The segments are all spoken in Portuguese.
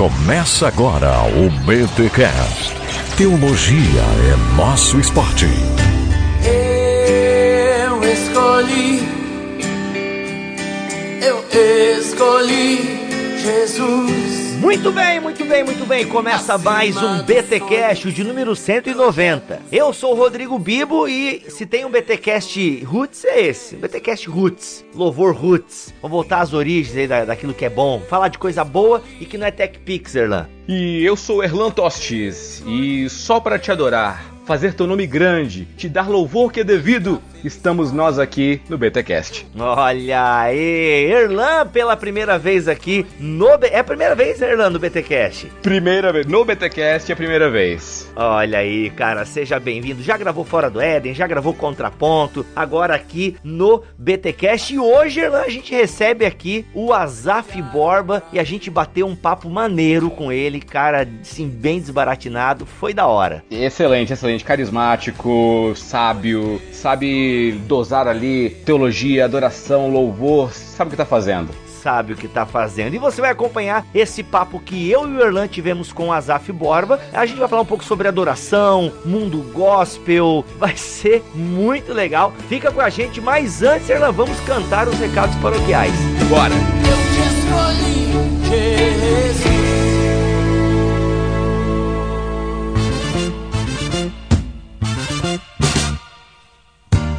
Começa agora o BTCast. Teologia é nosso esporte. Eu escolhi, eu escolhi Jesus. Muito bem, muito bem, muito bem. Começa mais um BTcast de número 190. Eu sou o Rodrigo Bibo e se tem um BTcast Roots é esse, BTcast Roots, louvor Roots. Vamos voltar às origens aí da, daquilo que é bom, falar de coisa boa e que não é Tech Pixar lá. E eu sou Erlan Tostes e só para te adorar, fazer teu nome grande, te dar louvor que é devido, estamos nós aqui no BTcast. Olha aí, Erlan pela primeira vez aqui no B... é a primeira vez Erlan no BTcast. Primeira vez no BTcast é a primeira vez. Olha aí, cara, seja bem-vindo. Já gravou Fora do Éden, já gravou Contraponto, agora aqui no BTcast e hoje Erlan a gente recebe aqui o Azaf Borba e a gente bateu um papo maneiro com ele, cara, assim bem desbaratinado, foi da hora. Excelente, excelente, carismático, sábio, sabe dosar ali teologia, adoração, louvor, sabe o que tá fazendo. sabe o que tá fazendo. E você vai acompanhar esse papo que eu e o Erlan tivemos com o Azaf Borba. A gente vai falar um pouco sobre adoração, mundo gospel. Vai ser muito legal. Fica com a gente, mas antes, Erlan, vamos cantar os recados paroquiais. Bora! Eu te escolhi, Jesus.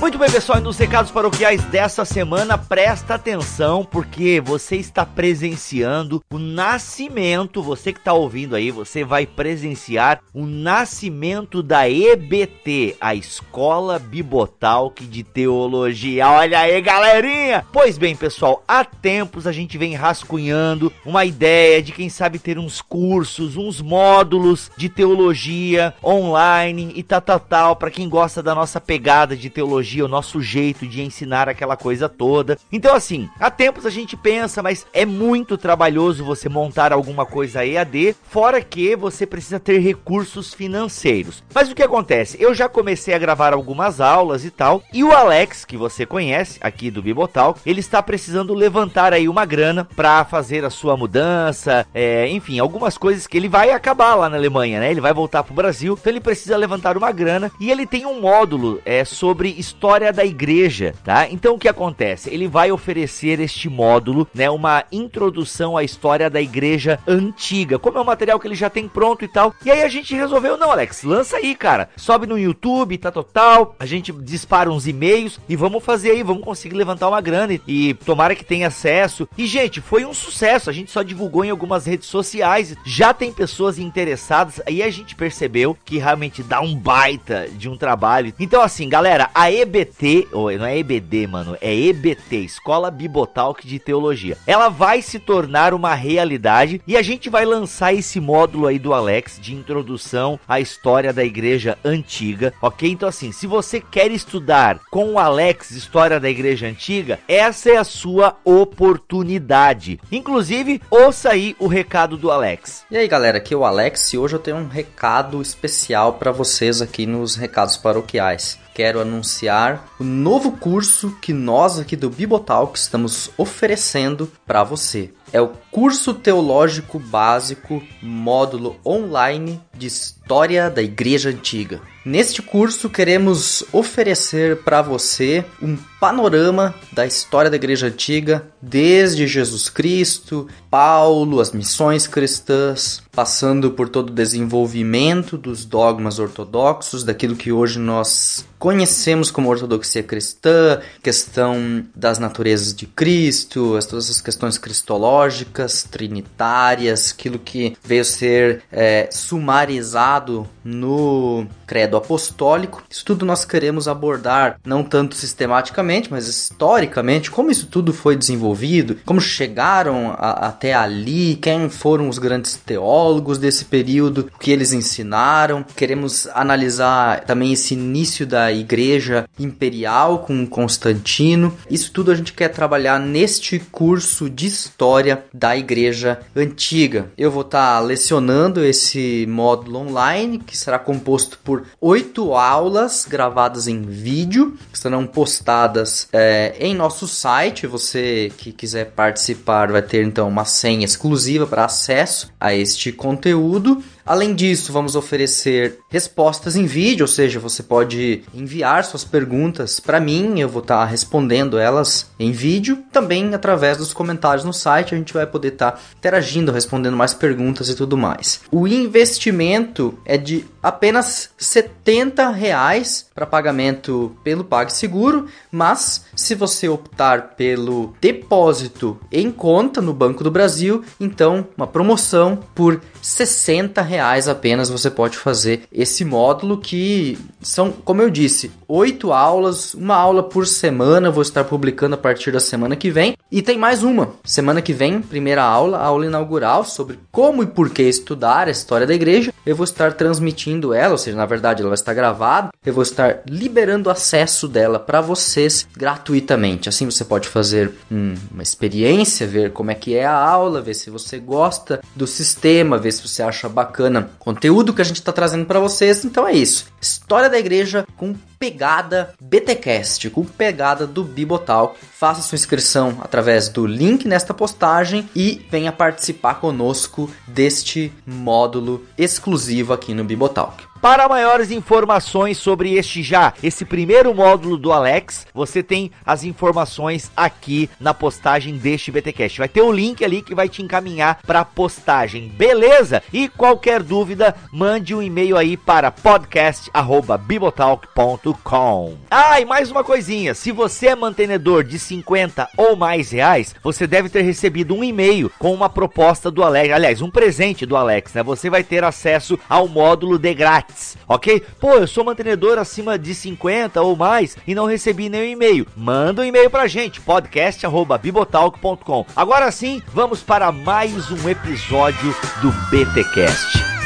Muito bem, pessoal, e nos recados paroquiais dessa semana, presta atenção, porque você está presenciando o nascimento, você que está ouvindo aí, você vai presenciar o nascimento da EBT, a Escola Bibotalk de Teologia. Olha aí, galerinha! Pois bem, pessoal, há tempos a gente vem rascunhando uma ideia de quem sabe ter uns cursos, uns módulos de teologia online e tal, tal, tal, para quem gosta da nossa pegada de teologia o nosso jeito de ensinar aquela coisa toda. Então, assim, há tempos a gente pensa, mas é muito trabalhoso você montar alguma coisa EAD, fora que você precisa ter recursos financeiros. Mas o que acontece? Eu já comecei a gravar algumas aulas e tal, e o Alex, que você conhece aqui do Bibotal, ele está precisando levantar aí uma grana para fazer a sua mudança, é, enfim, algumas coisas que ele vai acabar lá na Alemanha, né? Ele vai voltar pro Brasil, então ele precisa levantar uma grana e ele tem um módulo é, sobre história da igreja, tá? Então o que acontece? Ele vai oferecer este módulo, né, uma introdução à história da igreja antiga. Como é um material que ele já tem pronto e tal. E aí a gente resolveu, não, Alex, lança aí, cara. Sobe no YouTube, tá total. A gente dispara uns e-mails e vamos fazer aí, vamos conseguir levantar uma grana e, tomara que tenha acesso. E gente, foi um sucesso. A gente só divulgou em algumas redes sociais. Já tem pessoas interessadas. Aí a gente percebeu que realmente dá um baita de um trabalho. Então assim, galera, a EBT, ou não é EBD, mano, é EBT, Escola Bibotalk de Teologia. Ela vai se tornar uma realidade e a gente vai lançar esse módulo aí do Alex de introdução à história da igreja antiga, ok? Então assim, se você quer estudar com o Alex história da igreja antiga, essa é a sua oportunidade. Inclusive, ouça aí o recado do Alex. E aí galera, aqui é o Alex e hoje eu tenho um recado especial para vocês aqui nos recados paroquiais. Quero anunciar o novo curso que nós aqui do Bibotalk estamos oferecendo para você. É o curso teológico básico módulo online de História da Igreja Antiga. Neste curso queremos oferecer para você um panorama da história da Igreja Antiga, desde Jesus Cristo, Paulo, as missões cristãs, passando por todo o desenvolvimento dos dogmas ortodoxos, daquilo que hoje nós conhecemos como ortodoxia cristã, questão das naturezas de Cristo, as, todas as questões cristológicas, trinitárias, aquilo que veio ser é, sumarizado no credo apostólico. Isso tudo nós queremos abordar, não tanto sistematicamente, mas historicamente, como isso tudo foi desenvolvido, como chegaram a, até ali, quem foram os grandes teólogos desse período, o que eles ensinaram. Queremos analisar também esse início da igreja imperial com Constantino. Isso tudo a gente quer trabalhar neste curso de história da igreja antiga. Eu vou estar tá lecionando esse módulo online, que será composto por oito aulas gravadas em vídeo, que serão postadas é, em nosso site. Você que quiser participar vai ter então uma senha exclusiva para acesso a este conteúdo. Além disso, vamos oferecer respostas em vídeo, ou seja, você pode enviar suas perguntas para mim, eu vou estar tá respondendo elas em vídeo. Também através dos comentários no site, a gente vai poder estar tá interagindo, respondendo mais perguntas e tudo mais. O investimento é de apenas 70 reais para pagamento pelo PagSeguro, mas se você optar pelo depósito em conta no Banco do Brasil, então uma promoção por 60 reais apenas você pode fazer esse módulo que são, como eu disse, oito aulas, uma aula por semana. Vou estar publicando a partir da semana que vem. E tem mais uma. Semana que vem, primeira aula, aula inaugural sobre como e por que estudar a história da igreja. Eu vou estar transmitindo ela, ou seja, na verdade ela vai estar gravada. Eu vou estar liberando acesso dela para vocês gratuitamente. Assim você pode fazer hum, uma experiência, ver como é que é a aula, ver se você gosta do sistema, ver se você acha bacana o conteúdo que a gente está trazendo para vocês. Então é isso. História da igreja com pegada BTcast, com pegada do Bibotal. Faça sua inscrição através do link nesta postagem e venha participar conosco deste módulo exclusivo aqui no Bibotalk. Para maiores informações sobre este já, esse primeiro módulo do Alex, você tem as informações aqui na postagem deste BTcast. Vai ter um link ali que vai te encaminhar para a postagem, beleza? E qualquer dúvida, mande um e-mail aí para podcast@bibotalk.com. Ah, e mais uma coisinha, se você é mantenedor de 50 ou mais reais, você deve ter recebido um e-mail com uma proposta do Alex, aliás, um presente do Alex, né? Você vai ter acesso ao módulo de grátis ok? Pô, eu sou mantenedor acima de 50 ou mais e não recebi nenhum e-mail. Manda um e-mail pra gente, podcast@bibotalk.com. Agora sim, vamos para mais um episódio do BTcast.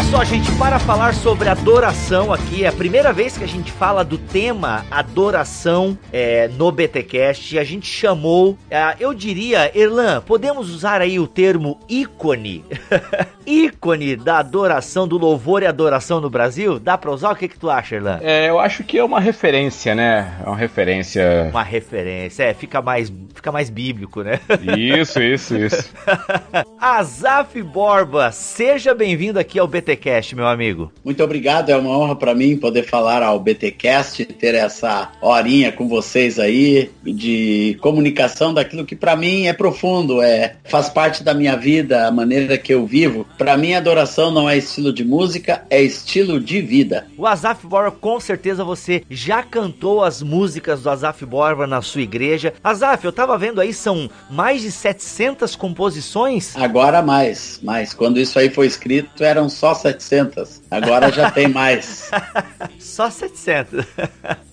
Olha só, gente, para falar sobre adoração aqui, é a primeira vez que a gente fala do tema adoração é, no BTcast. A gente chamou, é, eu diria, Erlan, podemos usar aí o termo ícone? ícone da adoração, do louvor e adoração no Brasil? Dá pra usar? O que, que tu acha, Erlan? É, eu acho que é uma referência, né? É uma referência. Uma referência, é, fica mais, fica mais bíblico, né? Isso, isso, isso. Azaf Borba, seja bem-vindo aqui ao BTcast. BTcast, meu amigo. Muito obrigado, é uma honra para mim poder falar ao BTcast, ter essa horinha com vocês aí de comunicação daquilo que para mim é profundo, é faz parte da minha vida, a maneira que eu vivo. Para mim, adoração não é estilo de música, é estilo de vida. O Azaf Borba, com certeza você já cantou as músicas do Azaf Borba na sua igreja. Azaf, eu tava vendo aí, são mais de 700 composições? Agora mais, mais. Quando isso aí foi escrito, eram só só 700. Agora já tem mais. só 700.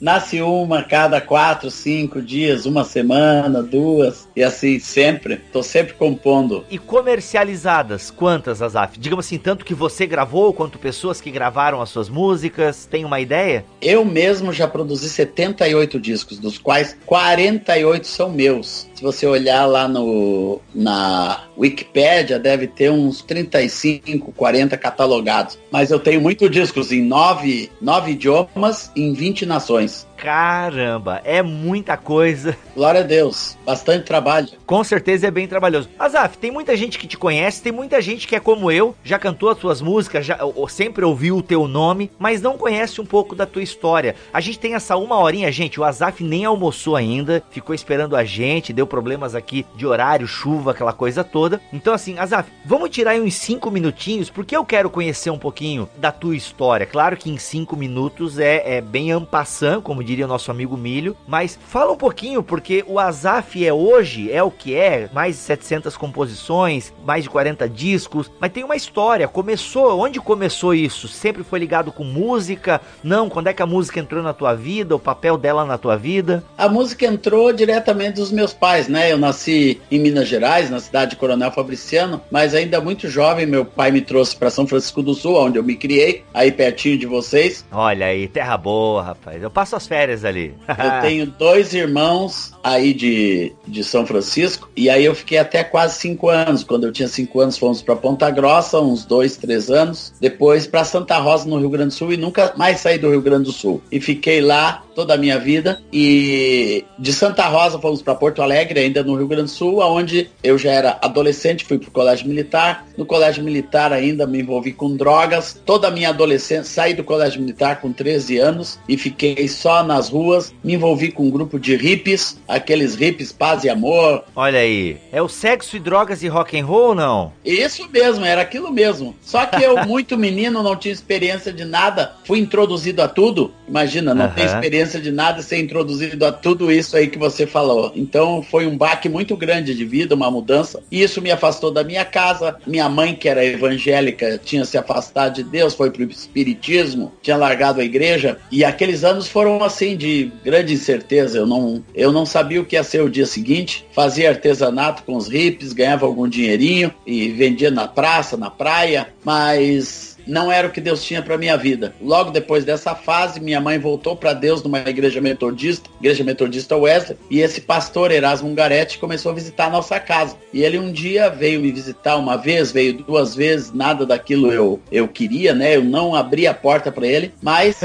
Nasce uma cada quatro, cinco dias, uma semana, duas, e assim sempre. Tô sempre compondo. E comercializadas, quantas, Azaf? Digamos assim, tanto que você gravou, quanto pessoas que gravaram as suas músicas. Tem uma ideia? Eu mesmo já produzi 78 discos, dos quais 48 são meus. Se você olhar lá no, na Wikipedia, deve ter uns 35, 40 catalogados. Mas eu tenho muitos discos em nove, nove idiomas em 20 nações. Caramba, é muita coisa. Glória a Deus, bastante trabalho. Com certeza é bem trabalhoso. Azaf, tem muita gente que te conhece, tem muita gente que é como eu, já cantou as suas músicas, já ou, sempre ouviu o teu nome, mas não conhece um pouco da tua história. A gente tem essa uma horinha, gente, o Azaf nem almoçou ainda, ficou esperando a gente, deu problemas aqui de horário, chuva, aquela coisa toda. Então assim, Azaf, vamos tirar aí uns cinco minutinhos, porque eu quero conhecer um pouquinho da tua história. Claro que em cinco minutos é, é bem ampassant, como diria o nosso amigo Milho. Mas fala um pouquinho, porque o Azaf é hoje, é o que é, mais de 700 composições, mais de 40 discos, mas tem uma história. Começou, onde começou isso? Sempre foi ligado com música? Não, quando é que a música entrou na tua vida, o papel dela na tua vida? A música entrou diretamente dos meus pais, né? Eu nasci em Minas Gerais, na cidade de Coronel Fabriciano, mas ainda muito jovem, meu pai me trouxe para São Francisco do Sul, onde eu me criei, aí pertinho de vocês. Olha aí, terra boa, rapaz. Eu passo as férias ali. eu tenho dois irmãos aí de, de São Francisco, e aí eu fiquei até quase cinco anos. Quando eu tinha cinco anos, fomos para Ponta Grossa, uns dois, três anos. Depois para Santa Rosa, no Rio Grande do Sul, e nunca mais saí do Rio Grande do Sul. E fiquei lá toda a minha vida. E de Santa Rosa fomos para Porto Alegre, ainda no Rio Grande do Sul, onde eu já era adolescente, fui pro colégio militar. No colégio militar ainda me envolvi com drogas. Toda a minha adolescência, saí do colégio militar com 13 anos e fiquei só nas ruas. Me envolvi com um grupo de hippies, aqueles hippies paz e amor. Olha aí, é o sexo e drogas e rock and roll não? Isso mesmo, era aquilo mesmo. Só que eu, muito menino, não tinha experiência de nada, fui introduzido a tudo. Imagina, não uhum. tem experiência de nada ser introduzido a tudo isso aí que você falou. Então foi um baque muito grande de vida, uma mudança. E isso me afastou da minha casa. Minha mãe, que era evangélica, tinha se afastado de Deus, foi pro espiritismo, tinha largado a igreja. E aqueles anos foram assim de grande incerteza. Eu não, eu não sabia o que ia ser o dia seguinte. Fazia artesanato com os hippies, ganhava algum dinheirinho e vendia na praça, na praia. Mas não era o que Deus tinha para minha vida. Logo depois dessa fase, minha mãe voltou para Deus numa igreja metodista, igreja metodista Wesley, e esse pastor Erasmo Garetti começou a visitar a nossa casa. E ele um dia veio me visitar uma vez, veio duas vezes, nada daquilo eu eu queria, né? Eu não abri a porta para ele, mas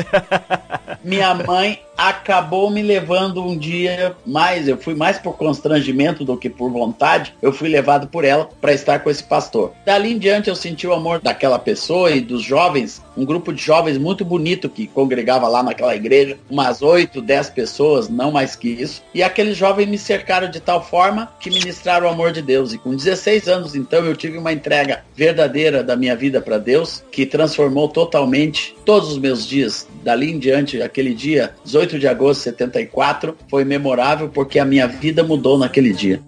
minha mãe acabou me levando um dia mais, eu fui mais por constrangimento do que por vontade, eu fui levado por ela para estar com esse pastor. Dali em diante eu senti o amor daquela pessoa e dos jovens, um grupo de jovens muito bonito que congregava lá naquela igreja, umas oito, dez pessoas, não mais que isso. E aqueles jovens me cercaram de tal forma que ministraram o amor de Deus. E com 16 anos, então, eu tive uma entrega verdadeira da minha vida para Deus, que transformou totalmente todos os meus dias. Dali em diante, aquele dia, 18 de agosto de 74, foi memorável porque a minha vida mudou naquele dia.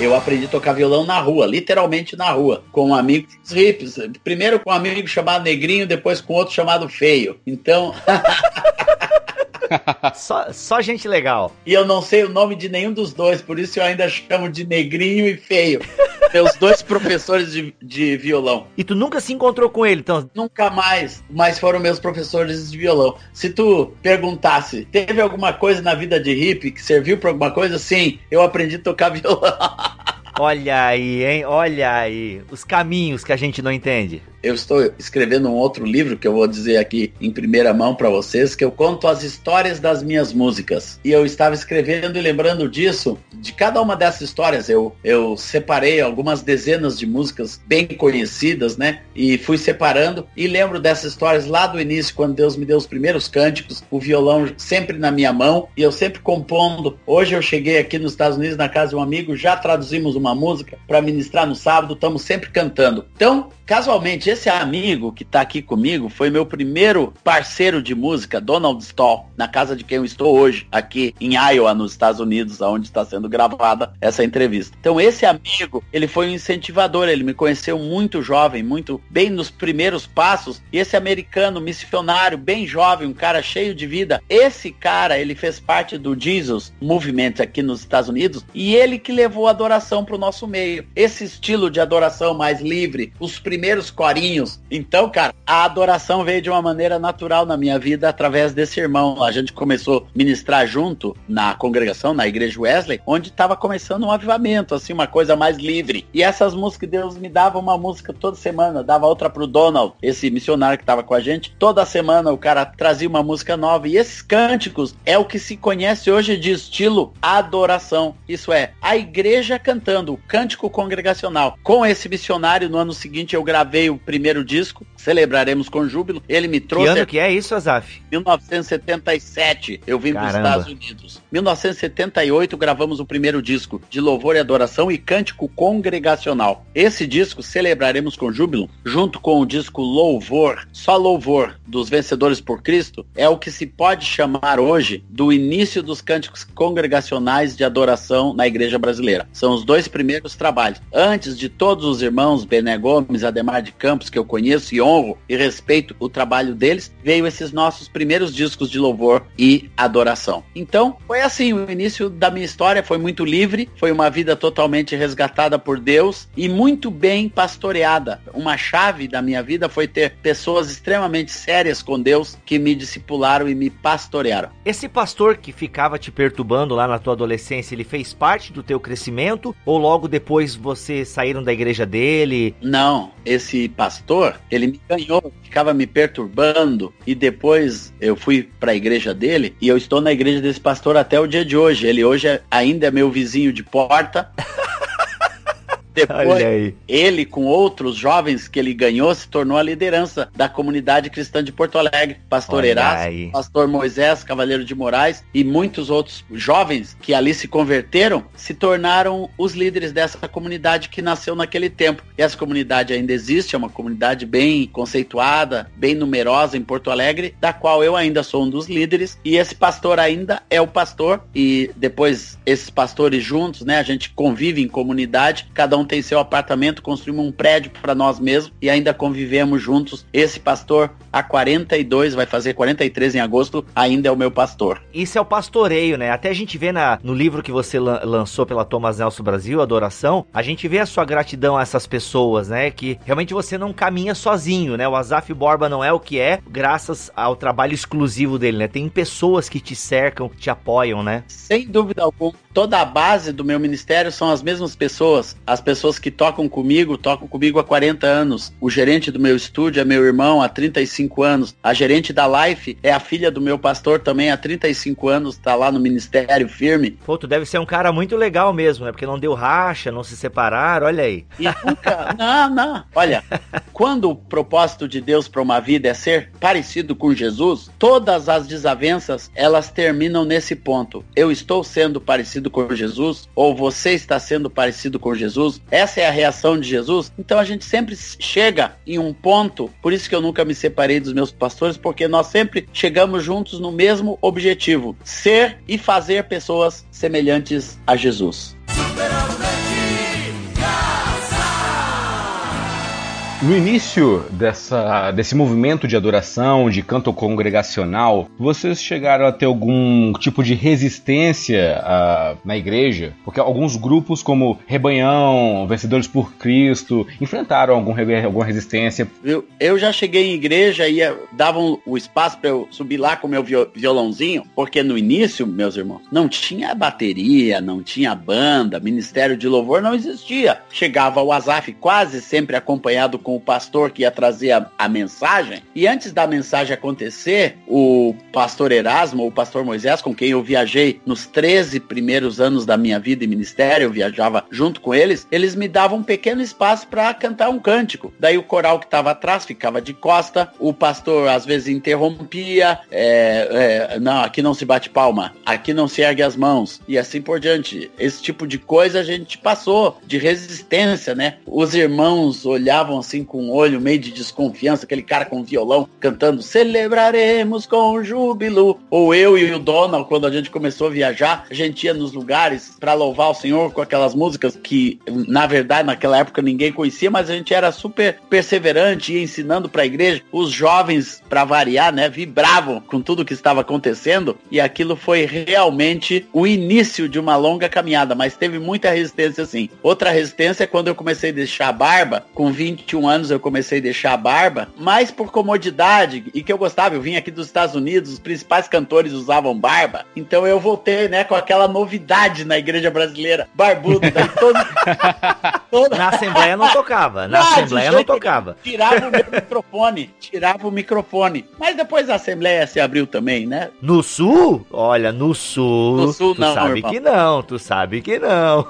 Eu aprendi a tocar violão na rua, literalmente na rua, com um amigo hips. Primeiro com um amigo chamado Negrinho, depois com outro chamado Feio. Então. só, só gente legal. E eu não sei o nome de nenhum dos dois, por isso eu ainda chamo de negrinho e feio. Meus dois professores de, de violão. E tu nunca se encontrou com ele, então? Nunca mais, mas foram meus professores de violão. Se tu perguntasse, teve alguma coisa na vida de hippie que serviu para alguma coisa? Sim, eu aprendi a tocar violão. Olha aí, hein? Olha aí. Os caminhos que a gente não entende eu estou escrevendo um outro livro que eu vou dizer aqui em primeira mão para vocês, que eu conto as histórias das minhas músicas. E eu estava escrevendo e lembrando disso, de cada uma dessas histórias, eu, eu separei algumas dezenas de músicas bem conhecidas, né? E fui separando e lembro dessas histórias lá do início, quando Deus me deu os primeiros cânticos, o violão sempre na minha mão e eu sempre compondo. Hoje eu cheguei aqui nos Estados Unidos na casa de um amigo, já traduzimos uma música para ministrar no sábado, estamos sempre cantando. Então, casualmente, esse amigo que está aqui comigo foi meu primeiro parceiro de música, Donald Stoll, na casa de quem eu estou hoje, aqui em Iowa, nos Estados Unidos, onde está sendo gravada essa entrevista. Então esse amigo, ele foi um incentivador, ele me conheceu muito jovem, muito bem nos primeiros passos, e esse americano missionário, bem jovem, um cara cheio de vida, esse cara, ele fez parte do Jesus Movement aqui nos Estados Unidos, e ele que levou a adoração para o nosso meio. Esse estilo de adoração mais livre, os primeiros corinhos então, cara, a adoração veio de uma maneira natural na minha vida através desse irmão. A gente começou a ministrar junto na congregação, na igreja Wesley, onde estava começando um avivamento, assim, uma coisa mais livre. E essas músicas, Deus me dava uma música toda semana, dava outra pro Donald, esse missionário que estava com a gente. Toda semana o cara trazia uma música nova. E esses cânticos é o que se conhece hoje de estilo adoração. Isso é, a igreja cantando o cântico congregacional. Com esse missionário, no ano seguinte eu gravei o primeiro disco, celebraremos com júbilo. Ele me Que trouxe ano que é isso, Azaf? 1977, eu vim para os. Estados Unidos. 1978 gravamos o primeiro disco de louvor e adoração e cântico congregacional. Esse disco celebraremos com júbilo, junto com o disco Louvor, só Louvor dos Vencedores por Cristo, é o que se pode chamar hoje do início dos cânticos congregacionais de adoração na igreja brasileira. São os dois primeiros trabalhos. Antes de todos os irmãos Bené Gomes, Ademar de Campos, que eu conheço e honro e respeito o trabalho deles, veio esses nossos primeiros discos de louvor e adoração. Então, foi assim, o início da minha história foi muito livre, foi uma vida totalmente resgatada por Deus e muito bem pastoreada. Uma chave da minha vida foi ter pessoas extremamente sérias com Deus que me discipularam e me pastorearam. Esse pastor que ficava te perturbando lá na tua adolescência, ele fez parte do teu crescimento? Ou logo depois vocês saíram da igreja dele? Não, esse pastor, ele me ganhou, ficava me perturbando e depois eu fui para a igreja dele e eu estou na igreja desse pastor até o dia de hoje. Ele hoje é- ainda é meu vizinho de porta. Depois, ele com outros jovens que ele ganhou se tornou a liderança da comunidade cristã de Porto Alegre. Pastor Erasmo, pastor Moisés, Cavaleiro de Moraes e muitos outros jovens que ali se converteram se tornaram os líderes dessa comunidade que nasceu naquele tempo. E essa comunidade ainda existe, é uma comunidade bem conceituada, bem numerosa em Porto Alegre, da qual eu ainda sou um dos líderes e esse pastor ainda é o pastor e depois esses pastores juntos, né, a gente convive em comunidade, cada um tem seu apartamento, construímos um prédio para nós mesmos e ainda convivemos juntos. Esse pastor há 42, vai fazer 43 em agosto, ainda é o meu pastor. Isso é o pastoreio, né? Até a gente vê na, no livro que você lan- lançou pela Thomas Nelson Brasil, Adoração, a gente vê a sua gratidão a essas pessoas, né? Que realmente você não caminha sozinho, né? O Azaf Borba não é o que é, graças ao trabalho exclusivo dele, né? Tem pessoas que te cercam, que te apoiam, né? Sem dúvida alguma, toda a base do meu ministério são as mesmas pessoas. As pessoas que tocam comigo, tocam comigo há 40 anos. O gerente do meu estúdio é meu irmão há 35 anos. A gerente da Life é a filha do meu pastor também há 35 anos, tá lá no ministério firme. Pô, tu deve ser um cara muito legal mesmo, né? Porque não deu racha, não se separaram, olha aí. E nunca. não, não. Olha, quando o propósito de Deus para uma vida é ser parecido com Jesus, todas as desavenças elas terminam nesse ponto. Eu estou sendo parecido com Jesus, ou você está sendo parecido com Jesus. Essa é a reação de Jesus. Então a gente sempre chega em um ponto. Por isso que eu nunca me separei dos meus pastores, porque nós sempre chegamos juntos no mesmo objetivo: ser e fazer pessoas semelhantes a Jesus. No início dessa, desse movimento de adoração, de canto congregacional, vocês chegaram a ter algum tipo de resistência ah, na igreja? Porque alguns grupos, como Rebanhão, Vencedores por Cristo, enfrentaram algum, alguma resistência. Viu? Eu já cheguei em igreja e ia- davam o espaço para eu subir lá com meu viol- violãozinho, porque no início, meus irmãos, não tinha bateria, não tinha banda, ministério de louvor não existia. Chegava o Azaf quase sempre acompanhado com o pastor que ia trazer a, a mensagem, e antes da mensagem acontecer, o pastor Erasmo, o pastor Moisés, com quem eu viajei nos 13 primeiros anos da minha vida e ministério, eu viajava junto com eles, eles me davam um pequeno espaço para cantar um cântico. Daí o coral que estava atrás ficava de costa, o pastor às vezes interrompia, é, é, não, aqui não se bate palma, aqui não se ergue as mãos, e assim por diante. Esse tipo de coisa a gente passou, de resistência, né? Os irmãos olhavam assim com um olho meio de desconfiança, aquele cara com violão cantando celebraremos com júbilo. Ou eu e o Donald, quando a gente começou a viajar, a gente ia nos lugares para louvar o Senhor com aquelas músicas que, na verdade, naquela época ninguém conhecia, mas a gente era super perseverante, ia ensinando para a igreja. Os jovens, para variar, né, vibravam com tudo que estava acontecendo e aquilo foi realmente o início de uma longa caminhada, mas teve muita resistência sim. Outra resistência é quando eu comecei a deixar a barba, com 21 anos eu comecei a deixar a barba, mais por comodidade e que eu gostava, eu vim aqui dos Estados Unidos, os principais cantores usavam barba, então eu voltei, né, com aquela novidade na igreja brasileira, barbudo, daí todo, todo Na Assembleia não tocava, na Ah, Assembleia não tocava. tirava o meu microfone, tirava o microfone. Mas depois a Assembleia se abriu também, né? No Sul? Olha, no Sul. No Sul tu não, sabe irmão. que não, tu sabe que não.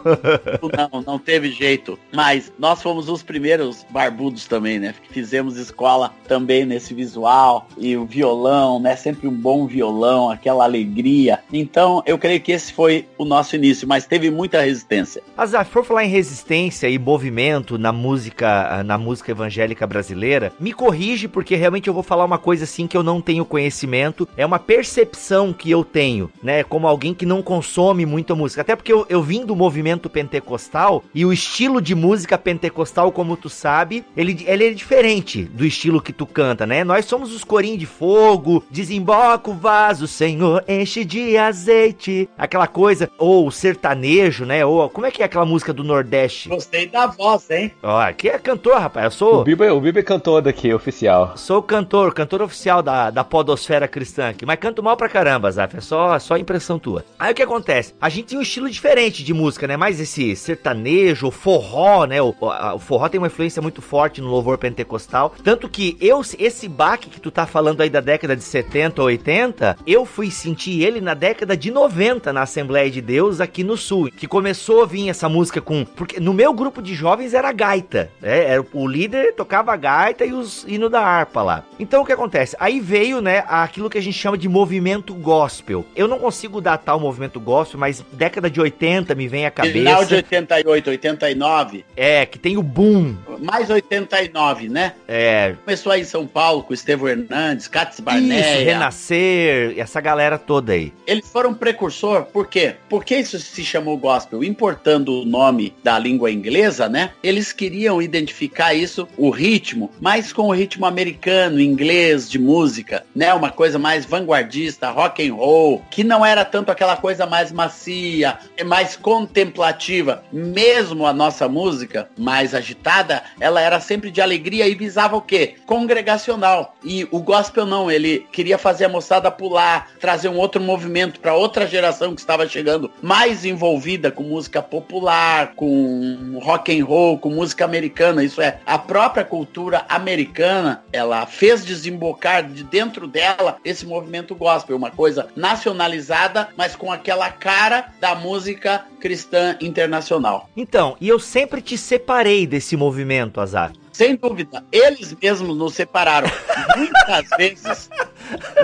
Não, não teve jeito. Mas nós fomos os primeiros barbudos estudos também, né? Fizemos escola também nesse visual e o violão, né? Sempre um bom violão, aquela alegria. Então, eu creio que esse foi o nosso início, mas teve muita resistência. Azar, for falar em resistência e movimento na música, na música evangélica brasileira, me corrige porque realmente eu vou falar uma coisa assim que eu não tenho conhecimento, é uma percepção que eu tenho, né? Como alguém que não consome muita música. Até porque eu, eu vim do movimento pentecostal e o estilo de música pentecostal, como tu sabe, ele, ele é diferente do estilo que tu canta, né? Nós somos os corinhos de fogo, desemboca o vaso, Senhor, enche de azeite, aquela coisa, ou sertanejo, né? Ou como é que é aquela música do Nordeste? Gostei da voz, hein? Ó, aqui é cantor, rapaz. Eu sou. O Biba, o Biba é cantor daqui, oficial. Sou cantor, cantor oficial da, da podosfera cristã aqui, mas canto mal pra caramba, Zaf, é só, só impressão tua. Aí o que acontece? A gente tem um estilo diferente de música, né? Mais esse sertanejo, forró, né? O, o, o forró tem uma influência muito forte no louvor pentecostal. Tanto que eu, esse baque que tu tá falando aí da década de 70, 80, eu fui sentir ele na década de 90 na Assembleia de Deus aqui no Sul. Que começou a vir essa música com. Porque no meu grupo de jovens era gaita. Né? Era, o líder tocava gaita e os hinos da harpa lá. Então o que acontece? Aí veio, né, aquilo que a gente chama de movimento gospel. Eu não consigo datar o movimento gospel, mas década de 80 me vem à cabeça. Final de 88, 89. É, que tem o boom. Mais 89, né? É. Começou aí em São Paulo com Estevão Hernandes, Cats Isso, Barneia. Renascer, essa galera toda aí. Eles foram precursor, por quê? Porque isso se chamou gospel, importando o nome da língua inglesa, né? Eles queriam identificar isso, o ritmo, mais com o ritmo americano, inglês, de música, né? Uma coisa mais vanguardista, rock and roll, que não era tanto aquela coisa mais macia, mais contemplativa. Mesmo a nossa música mais agitada, ela era sempre de alegria e visava o quê? Congregacional. E o gospel não, ele queria fazer a moçada pular, trazer um outro movimento para outra geração que estava chegando mais envolvida com música popular, com rock and roll, com música americana. Isso é, a própria cultura americana, ela fez desembocar de dentro dela esse movimento gospel, uma coisa nacionalizada, mas com aquela cara da música cristã internacional. Então, e eu sempre te separei desse movimento, Azar. Sem dúvida, eles mesmos nos separaram. Muitas vezes,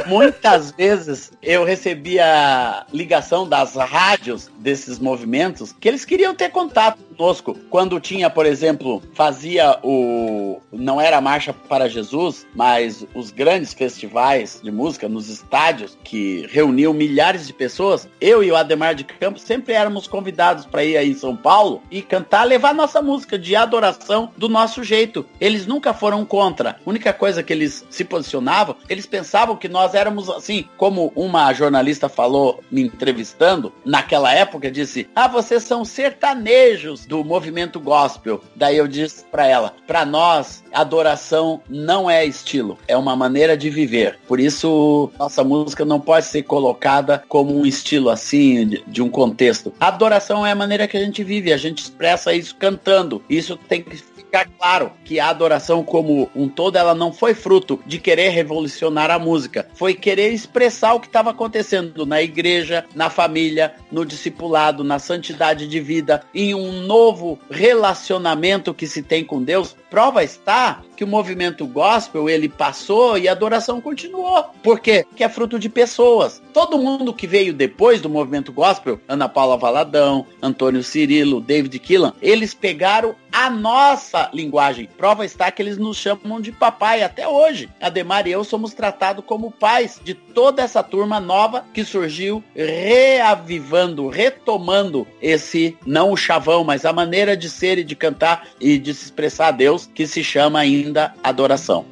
muitas vezes eu recebia ligação das rádios desses movimentos que eles queriam ter contato conosco. Quando tinha, por exemplo, fazia o. Não era a Marcha para Jesus, mas os grandes festivais de música nos estádios que reuniam milhares de pessoas. Eu e o Ademar de Campos sempre éramos convidados para ir aí em São Paulo e cantar, levar nossa música de adoração do nosso jeito. Eles nunca foram contra. A única coisa que eles se posicionavam, eles pensavam que nós éramos assim, como uma jornalista falou me entrevistando naquela época, disse: "Ah, vocês são sertanejos do movimento gospel". Daí eu disse para ela: "Para nós, adoração não é estilo, é uma maneira de viver. Por isso, nossa música não pode ser colocada como um estilo assim de, um contexto. adoração é a maneira que a gente vive, a gente expressa isso cantando. Isso tem que ficar claro que a adoração como um todo ela não foi fruto de querer revolucionar a música, foi querer expressar o que estava acontecendo na igreja, na família, no discipulado, na santidade de vida, em um novo relacionamento que se tem com Deus. Prova está que o movimento gospel ele passou e a adoração continuou. Por quê? Que é fruto de pessoas. Todo mundo que veio depois do movimento gospel, Ana Paula Valadão, Antônio Cirilo, David Killan, eles pegaram a nossa linguagem. Prova está que eles nos chamam de papai até hoje. Ademar e eu somos tratados como pais de toda essa turma nova que surgiu reavivando, retomando esse, não o chavão, mas a maneira de ser e de cantar e de se expressar a Deus, que se chama ainda adoração.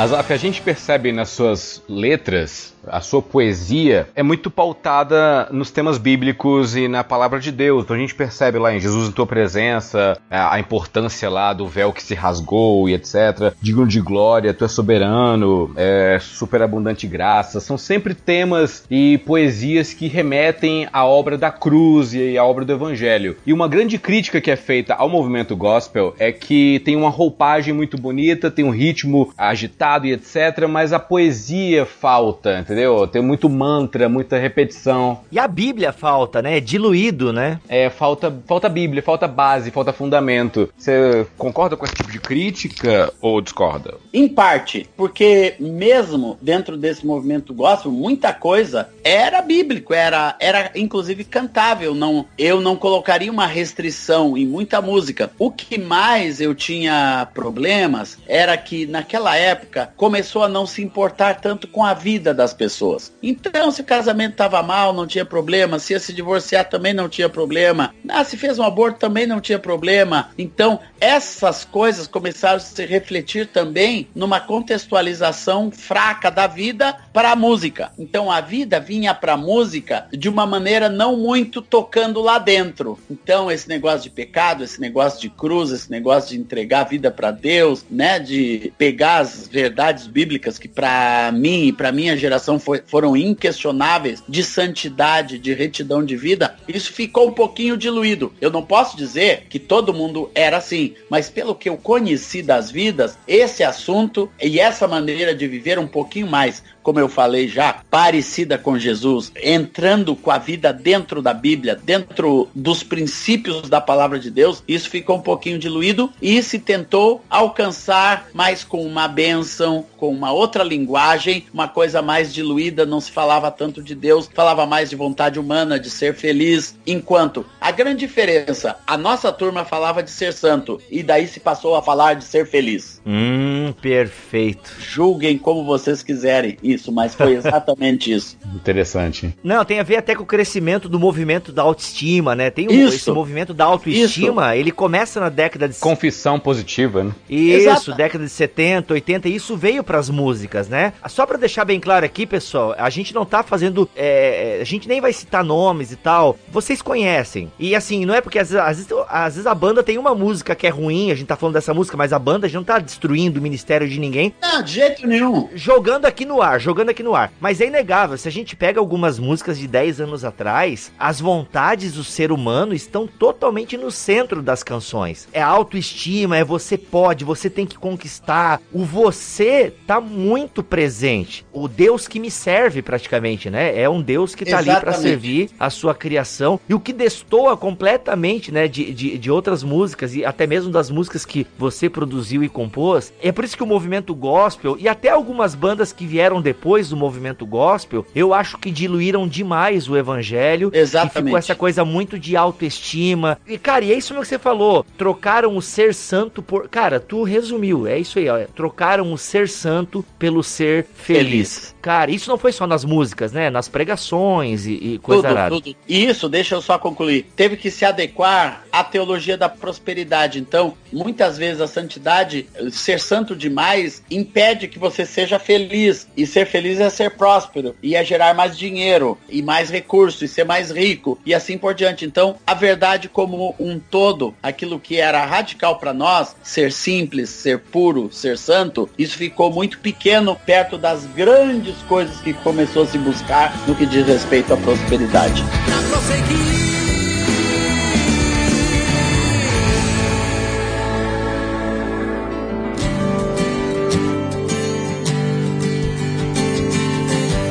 Azaf, a gente percebe nas suas letras, a sua poesia é muito pautada nos temas bíblicos e na palavra de Deus. Então a gente percebe lá em Jesus em tua presença, a importância lá do véu que se rasgou e etc. Digno de glória, tu és soberano, é, superabundante graça. São sempre temas e poesias que remetem à obra da cruz e à obra do evangelho. E uma grande crítica que é feita ao movimento gospel é que tem uma roupagem muito bonita, tem um ritmo agitado e etc, mas a poesia falta, entendeu? Tem muito mantra, muita repetição. E a Bíblia falta, né? É diluído, né? É, falta, falta Bíblia, falta base, falta fundamento. Você concorda com esse tipo de crítica ou discorda? Em parte, porque mesmo dentro desse movimento gospel, muita coisa era bíblico, era, era inclusive cantável. Não, eu não colocaria uma restrição em muita música. O que mais eu tinha problemas era que naquela época começou a não se importar tanto com a vida das pessoas. Então, se o casamento estava mal, não tinha problema. Se ia se divorciar, também não tinha problema. Ah, se fez um aborto, também não tinha problema. Então, essas coisas começaram a se refletir também numa contextualização fraca da vida para a música. Então, a vida vinha para a música de uma maneira não muito tocando lá dentro. Então, esse negócio de pecado, esse negócio de cruz, esse negócio de entregar a vida para Deus, né, de pegar as verdades bíblicas que para mim e para minha geração foi, foram inquestionáveis de santidade, de retidão de vida, isso ficou um pouquinho diluído. Eu não posso dizer que todo mundo era assim, mas pelo que eu conheci das vidas, esse assunto e essa maneira de viver um pouquinho mais como eu falei já, parecida com Jesus, entrando com a vida dentro da Bíblia, dentro dos princípios da palavra de Deus, isso ficou um pouquinho diluído e se tentou alcançar mais com uma bênção, com uma outra linguagem, uma coisa mais diluída, não se falava tanto de Deus, falava mais de vontade humana, de ser feliz, enquanto a grande diferença, a nossa turma falava de ser santo e daí se passou a falar de ser feliz. Hum, perfeito. Julguem como vocês quiserem isso, mas foi exatamente isso. Interessante. Não, tem a ver até com o crescimento do movimento da autoestima, né? Tem um, Isso. esse movimento da autoestima, ele começa na década de Confissão positiva, né? Isso, Exato. década de 70, 80, e isso veio pras músicas, né? Só pra deixar bem claro aqui, pessoal, a gente não tá fazendo. é, a gente nem vai citar nomes e tal. Vocês conhecem. E assim, não é porque às, vezes- às vezes, às vezes a banda tem uma música que é ruim, a gente tá falando dessa música, mas a banda já não tá destruindo o ministério de ninguém. Não, de jeito nenhum. Jogando aqui no ar, jogando aqui no ar. Mas é inegável, se a gente pega algumas músicas de 10 anos atrás, as vontades do ser humano estão totalmente no centro das canções. É autoestima, é você pode, você tem que conquistar. O você tá muito presente. O Deus que me serve praticamente, né? É um Deus que tá ali para Exatamente. servir a sua criação. E o que destoa completamente, né, de, de, de outras músicas e até mesmo das músicas que você produziu e compôs. É por isso que o movimento gospel e até algumas bandas que vieram depois do movimento gospel, eu acho que diluíram demais o evangelho. E Exatamente. ficou essa coisa muito de autoestima. E, cara, e é isso mesmo que você falou. Trocaram o ser santo por. Cara, tu resumiu. É isso aí, ó. Trocaram o ser santo pelo ser feliz. Feliz. Cara, isso não foi só nas músicas, né? Nas pregações e, e coisa tudo, arada. tudo. E isso, deixa eu só concluir. Teve que se adequar à teologia da prosperidade. Então, muitas vezes a santidade, ser santo demais, impede que você seja feliz. E ser feliz é ser próspero. E é gerar mais dinheiro, e mais recursos, e ser mais rico, e assim por diante. Então, a verdade como um todo, aquilo que era radical para nós, ser simples, ser puro, ser santo, isso ficou muito pequeno perto das grandes coisas que começou a se buscar no que diz respeito à prosperidade. Pra prosseguir.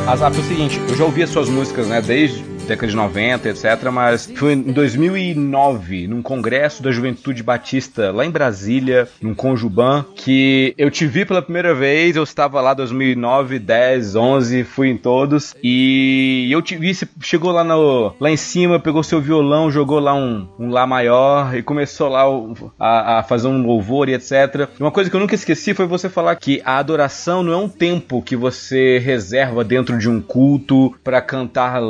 Azap, é o seguinte, eu já ouvi as suas músicas, né, desde década de 90, etc, mas foi em 2009, num congresso da Juventude Batista lá em Brasília, num Conjuban, que eu te vi pela primeira vez, eu estava lá 2009, 10, 11, fui em todos, e eu te vi, você chegou lá, no, lá em cima, pegou seu violão, jogou lá um, um Lá maior e começou lá a, a fazer um louvor e etc. Uma coisa que eu nunca esqueci foi você falar que a adoração não é um tempo que você reserva dentro de um culto para cantar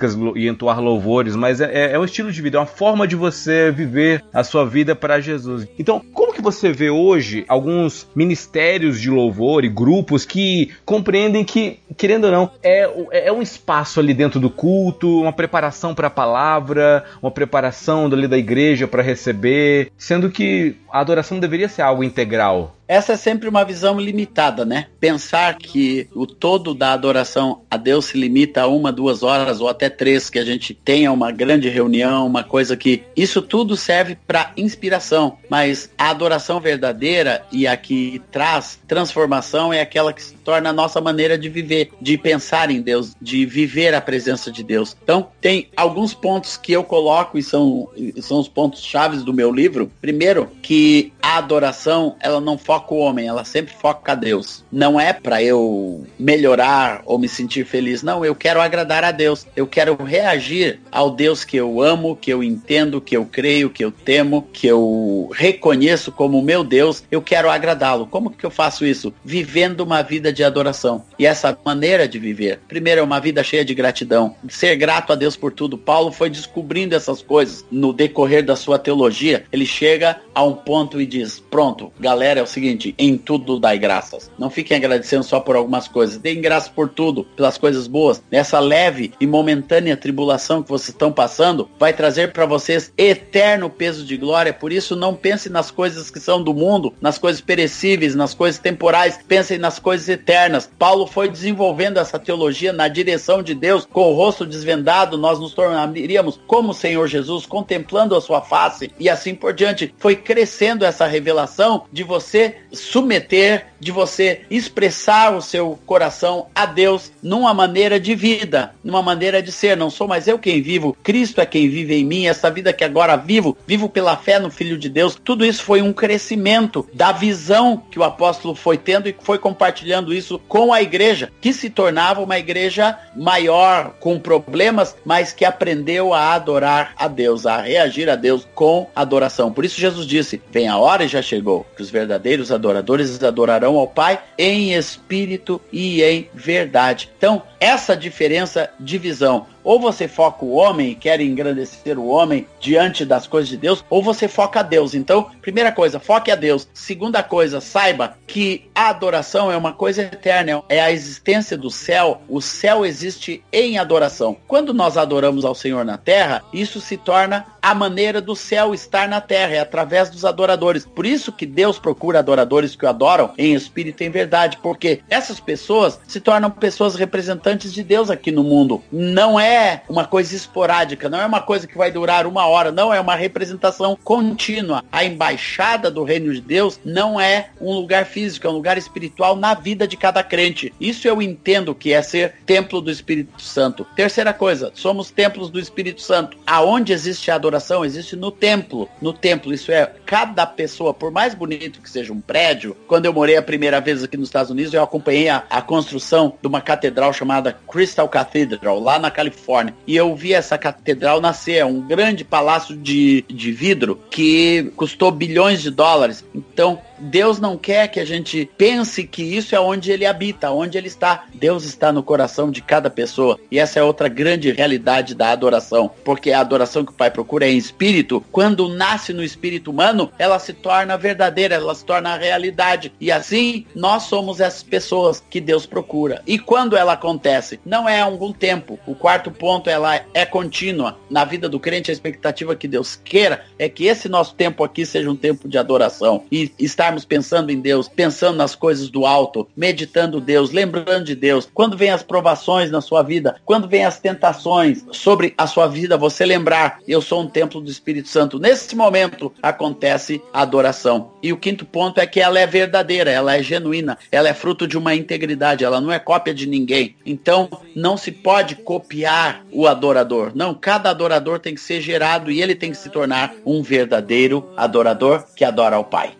músicas e entoar louvores, mas é, é um estilo de vida, é uma forma de você viver a sua vida para Jesus. Então, como que você vê hoje alguns ministérios de louvor e grupos que compreendem que, querendo ou não, é, o- é um espaço ali dentro do culto, uma preparação para a palavra, uma preparação ali da igreja para receber, sendo que a adoração deveria ser algo integral. Essa é sempre uma visão limitada, né? Pensar que o todo da adoração a Deus se limita a uma, duas horas ou até três, que a gente tenha uma grande reunião, uma coisa que. Isso tudo serve para inspiração, mas a adoração verdadeira e a que traz transformação é aquela que se torna a nossa maneira de viver, de pensar em Deus, de viver a presença de Deus. Então, tem alguns pontos que eu coloco e são, são os pontos chaves do meu livro. Primeiro, que a adoração, ela não foca o homem, ela sempre foca a Deus. Não é para eu melhorar ou me sentir feliz, não, eu quero agradar a Deus. Eu quero reagir ao Deus que eu amo, que eu entendo, que eu creio, que eu temo, que eu reconheço como meu Deus. Eu quero agradá-lo. Como que eu faço isso? Vivendo uma vida de adoração. E essa maneira de viver, primeiro é uma vida cheia de gratidão, ser grato a Deus por tudo. Paulo foi descobrindo essas coisas no decorrer da sua teologia. Ele chega a um ponto e diz: Pronto, galera, é o seguinte, em tudo dai graças. Não fiquem agradecendo só por algumas coisas, deem graças por tudo, pelas coisas boas. Nessa leve e momentânea tribulação que vocês estão passando, vai trazer para vocês eterno peso de glória. Por isso, não pensem nas coisas que são do mundo, nas coisas perecíveis, nas coisas temporais, pensem nas coisas eternas. Paulo foi desenvolvendo essa teologia na direção de Deus, com o rosto desvendado, nós nos tornaríamos como o Senhor Jesus, contemplando a sua face e assim por diante. Foi crescendo essa revelação de você submeter, de você expressar o seu coração a Deus numa maneira de vida, numa maneira de ser. Não sou mais eu quem vivo, Cristo é quem vive em mim. Essa vida que agora vivo, vivo pela fé no Filho de Deus. Tudo isso foi um crescimento da visão que o apóstolo foi tendo e foi compartilhando isso com a igreja, que se tornava uma igreja maior, com problemas, mas que aprendeu a adorar a Deus, a reagir a Deus com adoração. Por isso Jesus disse: Vem a hora e já chegou, que os verdadeiros adoradores adorarão ao Pai em espírito e em verdade. Então, essa diferença de visão. Ou você foca o homem e quer engrandecer o homem diante das coisas de Deus, ou você foca a Deus. Então, primeira coisa, foque a Deus. Segunda coisa, saiba que a adoração é uma coisa eterna, é a existência do céu. O céu existe em adoração. Quando nós adoramos ao Senhor na terra, isso se torna a maneira do céu estar na terra, é através dos adoradores. Por isso que Deus procura adoradores que o adoram em espírito e em verdade, porque essas pessoas se tornam pessoas representantes de Deus aqui no mundo. Não é uma coisa esporádica, não é uma coisa que vai durar uma hora, não, é uma representação contínua. A embaixada do reino de Deus não é um lugar físico, é um lugar espiritual na vida de cada crente. Isso eu entendo que é ser templo do Espírito Santo. Terceira coisa, somos templos do Espírito Santo. Aonde existe a adoração, existe no templo. No templo, isso é, cada pessoa, por mais bonito que seja um prédio, quando eu morei a primeira vez aqui nos Estados Unidos, eu acompanhei a, a construção de uma catedral chamada Crystal Cathedral, lá na Califórnia. E eu vi essa catedral nascer, é um grande palácio de, de vidro que custou bilhões de dólares. Então, Deus não quer que a gente pense que isso é onde ele habita, onde ele está. Deus está no coração de cada pessoa. E essa é outra grande realidade da adoração, porque a adoração que o Pai procura é em espírito. Quando nasce no espírito humano, ela se torna verdadeira, ela se torna realidade. E assim, nós somos essas pessoas que Deus procura. E quando ela acontece? Não é algum tempo. O quarto ponto, ela é contínua. Na vida do crente, a expectativa que Deus queira é que esse nosso tempo aqui seja um tempo de adoração. E estar estarmos pensando em Deus, pensando nas coisas do alto, meditando Deus, lembrando de Deus. Quando vem as provações na sua vida, quando vem as tentações sobre a sua vida, você lembrar, eu sou um templo do Espírito Santo. Nesse momento acontece a adoração. E o quinto ponto é que ela é verdadeira, ela é genuína, ela é fruto de uma integridade, ela não é cópia de ninguém. Então, não se pode copiar o adorador. Não, cada adorador tem que ser gerado e ele tem que se tornar um verdadeiro adorador que adora ao Pai.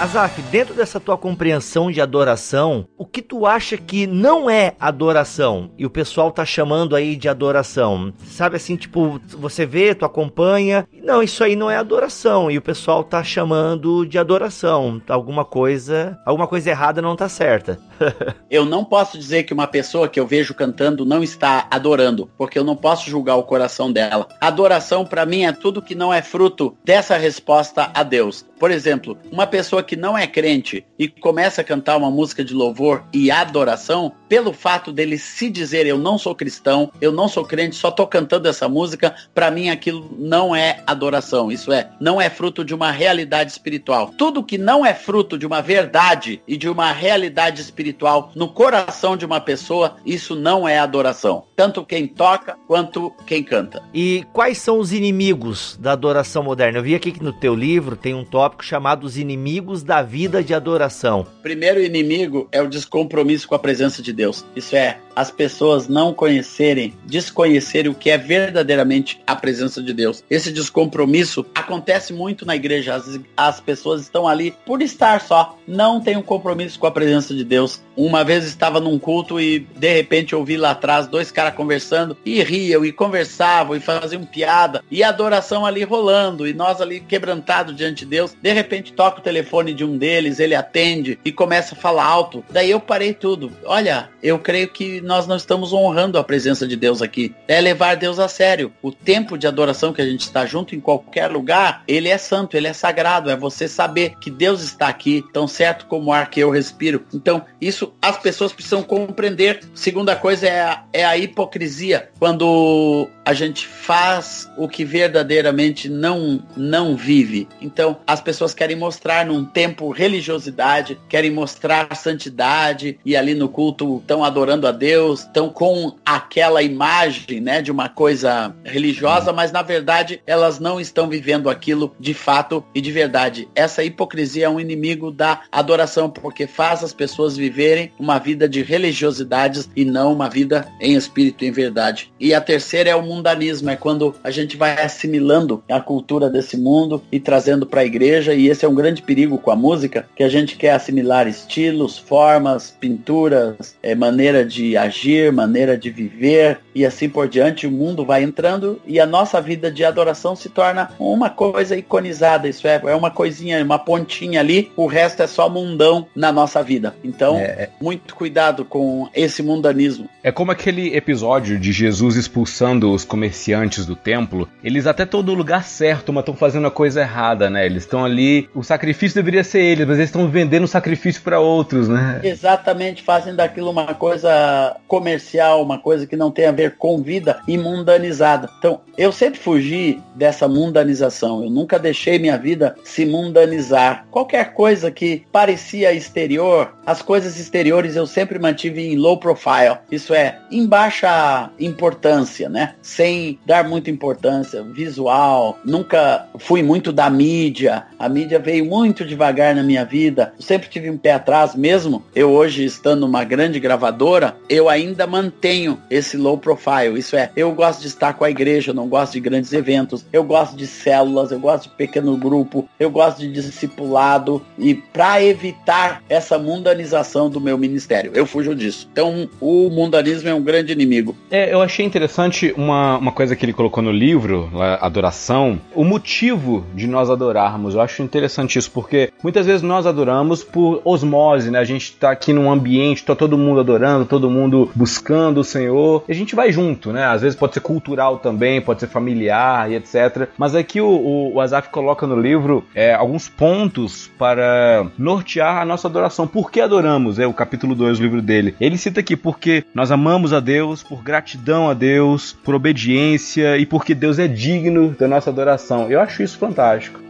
Azaf, dentro dessa tua compreensão de adoração, o que tu acha que não é adoração e o pessoal tá chamando aí de adoração? Sabe assim, tipo, você vê, tu acompanha, não, isso aí não é adoração e o pessoal tá chamando de adoração. Alguma coisa, alguma coisa errada não tá certa. eu não posso dizer que uma pessoa que eu vejo cantando não está adorando, porque eu não posso julgar o coração dela. Adoração para mim é tudo que não é fruto dessa resposta a Deus. Por exemplo, uma pessoa que não é crente e começa a cantar uma música de louvor e adoração, pelo fato dele se dizer eu não sou cristão, eu não sou crente, só tô cantando essa música, para mim aquilo não é adoração. Isso é, não é fruto de uma realidade espiritual. Tudo que não é fruto de uma verdade e de uma realidade espiritual espiritual no coração de uma pessoa, isso não é adoração. Tanto quem toca quanto quem canta. E quais são os inimigos da adoração moderna? Eu vi aqui que no teu livro tem um tópico chamado Os Inimigos da Vida de Adoração. Primeiro inimigo é o descompromisso com a presença de Deus. Isso é, as pessoas não conhecerem, desconhecerem o que é verdadeiramente a presença de Deus. Esse descompromisso acontece muito na igreja. As, as pessoas estão ali por estar só, não tem um compromisso com a presença de Deus. Uma vez estava num culto e de repente ouvi lá atrás dois caras conversando e riam e conversavam e faziam piada e a adoração ali rolando e nós ali quebrantado diante de Deus. De repente toca o telefone de um deles, ele atende e começa a falar alto. Daí eu parei tudo. Olha, eu creio que nós não estamos honrando a presença de Deus aqui. É levar Deus a sério. O tempo de adoração que a gente está junto em qualquer lugar, ele é santo, ele é sagrado. É você saber que Deus está aqui, tão certo como o ar que eu respiro. Então, isso as pessoas precisam compreender. Segunda coisa é a, é a hipocrisia. Quando a gente faz o que verdadeiramente não, não vive. Então, as pessoas querem mostrar num tempo religiosidade, querem mostrar santidade e ali no culto estão adorando a Deus, estão com aquela imagem, né, de uma coisa religiosa, mas na verdade elas não estão vivendo aquilo de fato e de verdade. Essa hipocrisia é um inimigo da adoração porque faz as pessoas viverem uma vida de religiosidades e não uma vida em espírito e em verdade. E a terceira é o mundanismo, é quando a gente vai assimilando a cultura desse mundo e trazendo para a igreja, e esse é um grande perigo com a música, que a gente quer assimilar estilos, formas, pinturas, é, maneira de agir, maneira de viver e assim por diante. O mundo vai entrando e a nossa vida de adoração se torna uma coisa iconizada, isso é, é uma coisinha, uma pontinha ali, o resto é só mundão na nossa vida. Então, é, é. muito cuidado com esse mundanismo. É como aquele episódio de Jesus expulsando os comerciantes do templo. Eles até estão no lugar certo, mas estão fazendo a coisa errada, né? Eles estão ali, o sacrifício deveria ser eles, mas eles estão vendendo o sacrifício para outros, né? Exatamente, fazem daquilo uma coisa comercial, uma coisa que não tem a ver com vida e mundanizada. Então, eu sempre fugi dessa mundanização. Eu nunca deixei minha vida se mundanizar. Qualquer coisa que parecia exterior, as coisas exteriores eu sempre mantive em low profile. Isso é, em baixa importância, né? Sem dar muita importância visual. Nunca fui muito da mídia. A mídia veio muito devagar na minha vida. Eu sempre tive um pé atrás mesmo. Eu hoje estando numa grande gravadora, eu ainda mantenho esse low profile. Isso é, eu gosto de estar com a igreja, eu não gosto de grandes eventos. Eu gosto de células, eu gosto de pequeno grupo, eu gosto de discipulado e para evitar essa mundanização do meu ministério, eu fujo disso. Então, o mundanismo é um grande inimigo. É, eu achei interessante uma, uma coisa que ele colocou no livro, adoração, o motivo de nós adorarmos. Eu acho interessante isso, porque muitas vezes nós adoramos por osmose, né? A gente tá aqui num ambiente, tá todo mundo adorando, todo mundo buscando o Senhor, e a gente vai junto, né? Às vezes pode ser cultural também, pode ser familiar e etc. Mas aqui o, o, o Azaf coloca no livro é, alguns pontos para nortear a nossa adoração. Por que adoramos? É o capítulo 2 do livro dele. Ele cita aqui porque nós amamos a Deus, por gratidão a Deus, por obediência e porque Deus é digno da nossa adoração. Eu acho isso fantástico.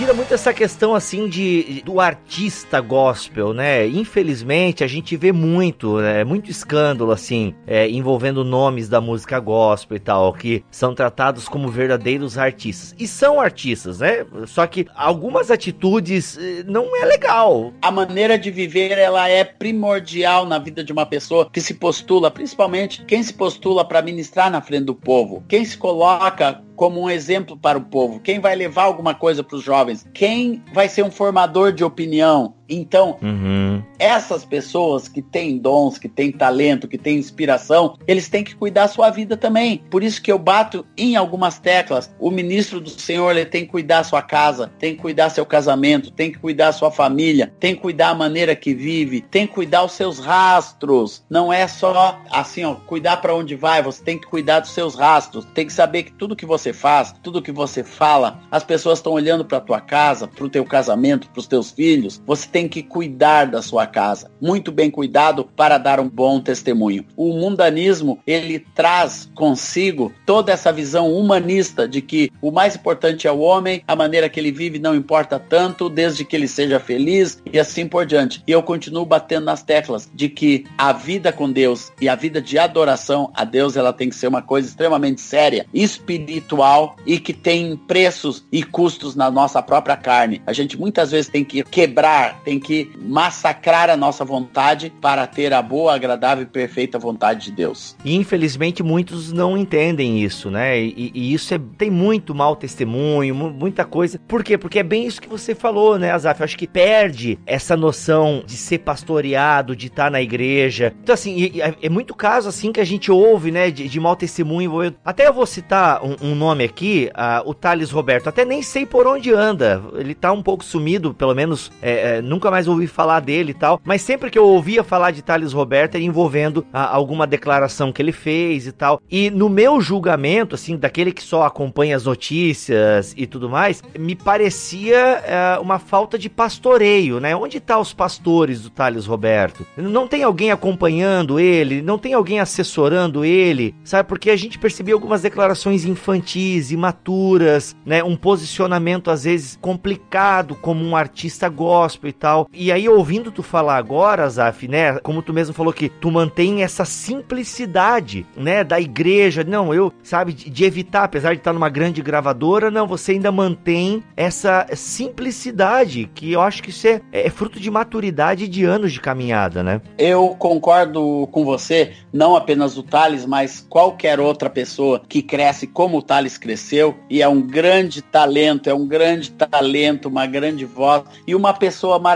Vira muito essa questão assim de do artista gospel, né? Infelizmente a gente vê muito, né? muito escândalo assim, é, envolvendo nomes da música gospel e tal, que são tratados como verdadeiros artistas. E são artistas, né? Só que algumas atitudes eh, não é legal. A maneira de viver ela é primordial na vida de uma pessoa que se postula, principalmente quem se postula para ministrar na frente do povo, quem se coloca como um exemplo para o povo, quem vai levar alguma coisa para os jovens, quem vai ser um formador de opinião, então, uhum. essas pessoas que têm dons, que têm talento, que têm inspiração, eles têm que cuidar da sua vida também. Por isso que eu bato em algumas teclas. O ministro do Senhor ele tem que cuidar sua casa, tem que cuidar seu casamento, tem que cuidar sua família, tem que cuidar a maneira que vive, tem que cuidar os seus rastros. Não é só assim, ó, cuidar para onde vai, você tem que cuidar dos seus rastros. Tem que saber que tudo que você faz, tudo que você fala, as pessoas estão olhando para tua casa, para o teu casamento, para os teus filhos. Você tem tem que cuidar da sua casa, muito bem cuidado para dar um bom testemunho. O mundanismo, ele traz consigo toda essa visão humanista de que o mais importante é o homem, a maneira que ele vive não importa tanto, desde que ele seja feliz e assim por diante. E eu continuo batendo nas teclas de que a vida com Deus e a vida de adoração a Deus, ela tem que ser uma coisa extremamente séria, espiritual e que tem preços e custos na nossa própria carne. A gente muitas vezes tem que quebrar, tem que massacrar a nossa vontade para ter a boa, agradável e perfeita vontade de Deus. E infelizmente muitos não entendem isso, né? E, e isso é, tem muito mau testemunho, muita coisa. Por quê? Porque é bem isso que você falou, né, Azaf? Eu acho que perde essa noção de ser pastoreado, de estar na igreja. Então, assim, é, é muito caso assim que a gente ouve, né, de, de mau testemunho. Até eu vou citar um, um nome aqui, uh, o Thales Roberto. Até nem sei por onde anda. Ele tá um pouco sumido, pelo menos é, é, mais ouvi falar dele e tal. Mas sempre que eu ouvia falar de Thales Roberto era envolvendo uh, alguma declaração que ele fez e tal. E no meu julgamento, assim, daquele que só acompanha as notícias e tudo mais, me parecia uh, uma falta de pastoreio, né? Onde tá os pastores do Thales Roberto? Não tem alguém acompanhando ele? Não tem alguém assessorando ele? Sabe? Porque a gente percebeu algumas declarações infantis, imaturas, né? Um posicionamento às vezes complicado como um artista gospel e tal. E aí ouvindo tu falar agora, Zaf, né? Como tu mesmo falou que tu mantém essa simplicidade, né, da igreja. Não, eu, sabe, de, evitar, apesar de estar numa grande gravadora, não, você ainda mantém essa simplicidade, que eu acho que isso é, é fruto de maturidade de anos de caminhada, né? Eu concordo com você, não apenas o Thales, mas qualquer outra pessoa que cresce como o Thales cresceu e é um grande talento, é um grande talento, uma grande voz e uma pessoa maravilhosa.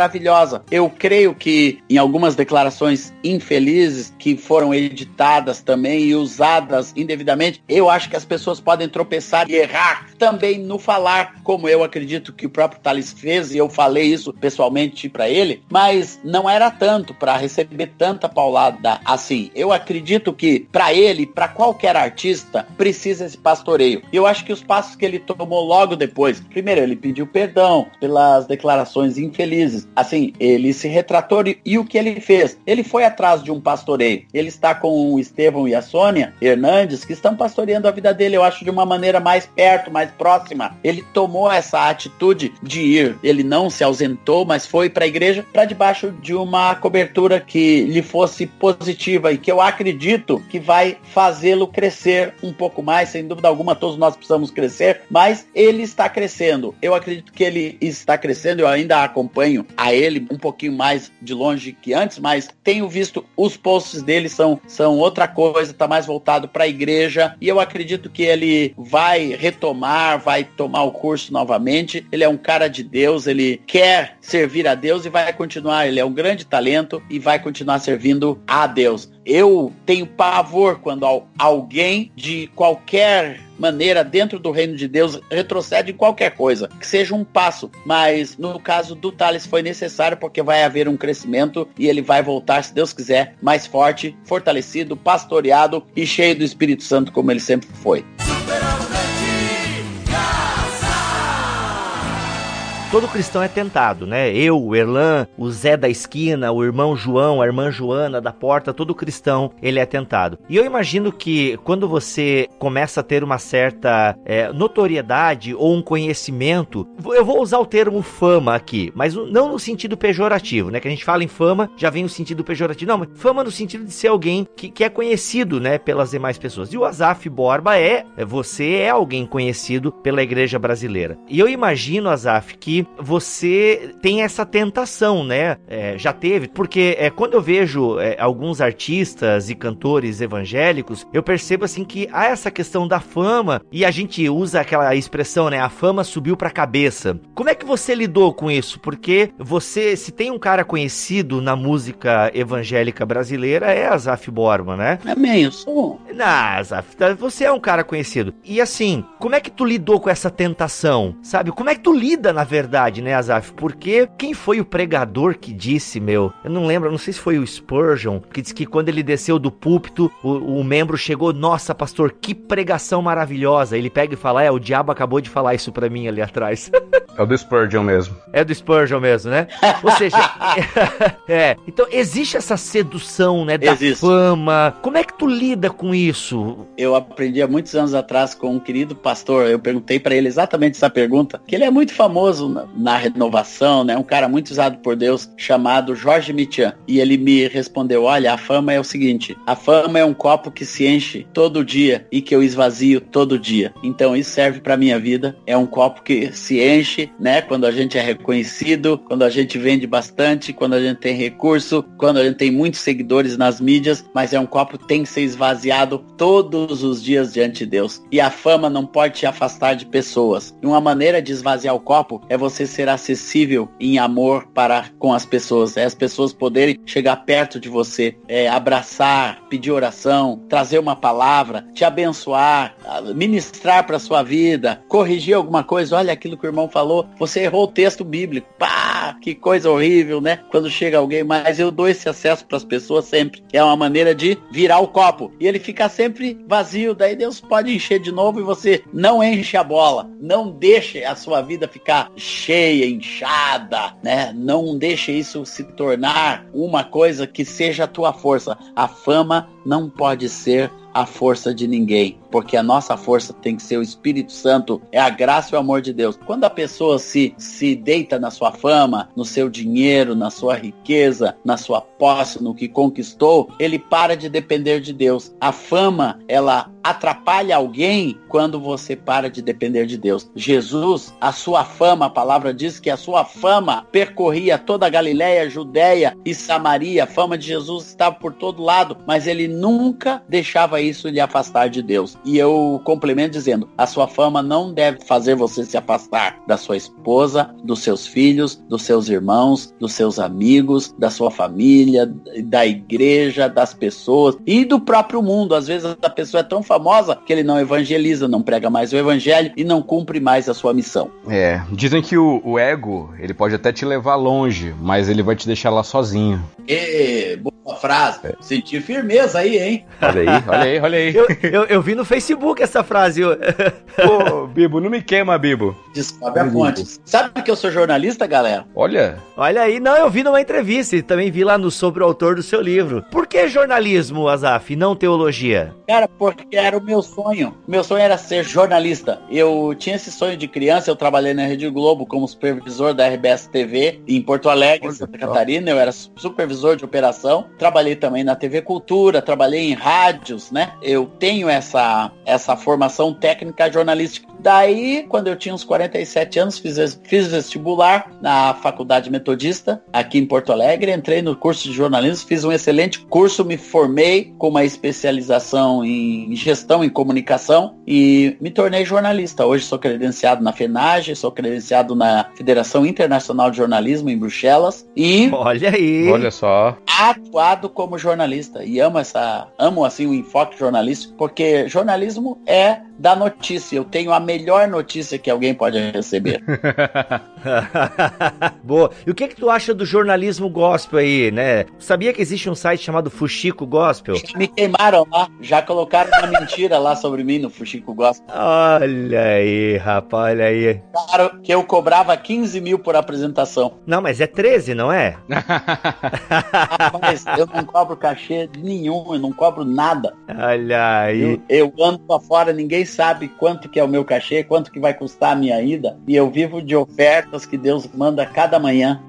Eu creio que em algumas declarações infelizes que foram editadas também e usadas indevidamente, eu acho que as pessoas podem tropeçar e errar também no falar, como eu acredito que o próprio Thales fez e eu falei isso pessoalmente para ele, mas não era tanto para receber tanta paulada assim. Eu acredito que para ele, para qualquer artista, precisa esse pastoreio. Eu acho que os passos que ele tomou logo depois, primeiro ele pediu perdão pelas declarações infelizes. Assim, ele se retratou e o que ele fez? Ele foi atrás de um pastoreio. Ele está com o Estevão e a Sônia Hernandes, que estão pastoreando a vida dele, eu acho, de uma maneira mais perto, mais próxima. Ele tomou essa atitude de ir. Ele não se ausentou, mas foi para a igreja para debaixo de uma cobertura que lhe fosse positiva e que eu acredito que vai fazê-lo crescer um pouco mais. Sem dúvida alguma, todos nós precisamos crescer, mas ele está crescendo. Eu acredito que ele está crescendo. Eu ainda acompanho a ele um pouquinho mais de longe que antes, mas tenho visto os posts dele são, são outra coisa, está mais voltado para a igreja e eu acredito que ele vai retomar, vai tomar o curso novamente. Ele é um cara de Deus, ele quer servir a Deus e vai continuar. Ele é um grande talento e vai continuar servindo a Deus. Eu tenho pavor quando alguém de qualquer maneira dentro do reino de Deus retrocede em qualquer coisa, que seja um passo, mas no caso do Thales foi necessário porque vai haver um crescimento e ele vai voltar, se Deus quiser, mais forte, fortalecido, pastoreado e cheio do Espírito Santo como ele sempre foi. Todo cristão é tentado, né? Eu, o Erlan, o Zé da esquina, o irmão João, a irmã Joana da porta, todo cristão ele é tentado. E eu imagino que quando você começa a ter uma certa é, notoriedade ou um conhecimento, eu vou usar o termo fama aqui, mas não no sentido pejorativo, né? Que a gente fala em fama, já vem o sentido pejorativo. Não, mas fama no sentido de ser alguém que, que é conhecido, né, pelas demais pessoas. E o Azaf Borba é, você é alguém conhecido pela igreja brasileira. E eu imagino, Azaf, que você tem essa tentação, né? É, já teve, porque é, quando eu vejo é, alguns artistas e cantores evangélicos, eu percebo assim que há essa questão da fama e a gente usa aquela expressão, né? A fama subiu pra cabeça. Como é que você lidou com isso? Porque você, se tem um cara conhecido na música evangélica brasileira, é Azaf Borba, né? Amém, eu sou. Não, Azaf, tá, você é um cara conhecido. E assim, como é que tu lidou com essa tentação? Sabe? Como é que tu lida, na verdade? Verdade, né, Azaf? Porque quem foi o pregador que disse, meu? Eu não lembro, não sei se foi o Spurgeon, que disse que quando ele desceu do púlpito, o, o membro chegou, nossa, pastor, que pregação maravilhosa. Ele pega e fala, é, o diabo acabou de falar isso pra mim ali atrás. É o do Spurgeon mesmo. É do Spurgeon mesmo, né? Ou seja, é. Então existe essa sedução, né, da Existe. fama. Como é que tu lida com isso? Eu aprendi há muitos anos atrás com um querido pastor. Eu perguntei para ele exatamente essa pergunta, que ele é muito famoso na, renovação, né? Um cara muito usado por Deus, chamado Jorge Mitian. E ele me respondeu: Olha, a fama é o seguinte: a fama é um copo que se enche todo dia e que eu esvazio todo dia. Então isso serve para minha vida. É um copo que se enche, né? Quando a gente é reconhecido, quando a gente vende bastante, quando a gente tem recurso, quando a gente tem muitos seguidores nas mídias, mas é um copo que tem que ser esvaziado todos os dias diante de Deus. E a fama não pode te afastar de pessoas. E uma maneira de esvaziar o copo é você ser acessível em amor para com as pessoas. É as pessoas poderem chegar perto de você, é, abraçar, pedir oração, trazer uma palavra, te abençoar, ministrar para sua vida, corrigir alguma coisa. Olha aquilo que o irmão falou, você errou o texto bíblico. Pá, que coisa horrível, né? Quando chega alguém, mas eu dou esse acesso para as pessoas sempre. É uma maneira de virar o copo e ele fica sempre vazio. Daí Deus pode encher de novo e você não enche a bola. Não deixe a sua vida ficar cheia, inchada, né? Não deixe isso se tornar uma coisa que seja a tua força. A fama não pode ser a força de ninguém, porque a nossa força tem que ser o Espírito Santo, é a graça e o amor de Deus. Quando a pessoa se, se deita na sua fama, no seu dinheiro, na sua riqueza, na sua posse, no que conquistou, ele para de depender de Deus. A fama, ela atrapalha alguém quando você para de depender de Deus. Jesus, a sua fama, a palavra diz que a sua fama percorria toda a Galiléia, Judéia e Samaria. A fama de Jesus estava por todo lado, mas ele nunca deixava isso lhe afastar de Deus. E eu complemento dizendo: a sua fama não deve fazer você se afastar da sua esposa, dos seus filhos, dos seus irmãos, dos seus amigos, da sua família, da igreja, das pessoas e do próprio mundo. Às vezes a pessoa é tão famosa que ele não evangeliza, não prega mais o evangelho e não cumpre mais a sua missão. É, dizem que o, o ego, ele pode até te levar longe, mas ele vai te deixar lá sozinho. E, boa frase. Senti firmeza aí, hein? Olha aí, olha aí, olha aí. Eu, eu, eu vi no Facebook essa frase. Pô, Bibo, não me queima, Bibo. Descobre a fonte. Sabe que eu sou jornalista, galera? Olha, Olha aí, não, eu vi numa entrevista e também vi lá no sobre o autor do seu livro. Por que jornalismo, Azaf, e não teologia? Cara, porque era o meu sonho. Meu sonho era ser jornalista. Eu tinha esse sonho de criança, eu trabalhei na Rede Globo como supervisor da RBS TV em Porto Alegre, Olha Santa. Catarina. Eu era supervisor de operação. Trabalhei também na TV Cultura, trabalhei em rádios, né? Eu tenho essa, essa formação técnica jornalística. Daí, quando eu tinha uns 47 anos, fiz, fiz vestibular na Faculdade Metodista, aqui em Porto Alegre. Entrei no curso de jornalismo, fiz um excelente curso, me formei com uma especialização em gestão em comunicação e me tornei jornalista. Hoje sou credenciado na FENAGE, sou credenciado na Federação Internacional de Jornalismo em Bruxelas e Olha aí. olha só. atuado como jornalista e amo essa amo assim o enfoque jornalístico porque jornalismo é da notícia eu tenho a melhor notícia que alguém pode receber Boa. E o que que tu acha do jornalismo gospel aí, né? Sabia que existe um site chamado Fuxico Gospel? me queimaram lá já colocaram uma mentira lá sobre mim no Fuxico Gospel Olha aí, rapaz, olha aí. Claro que eu cobrava 15 mil por apresentação Não, mas é 13, não é? mas eu não cobro cachê nenhum eu não cobro nada Olha aí. Eu, eu ando pra fora, ninguém sabe quanto que é o meu cachê, quanto que vai custar a minha ida. E eu vivo de ofertas que Deus manda cada manhã.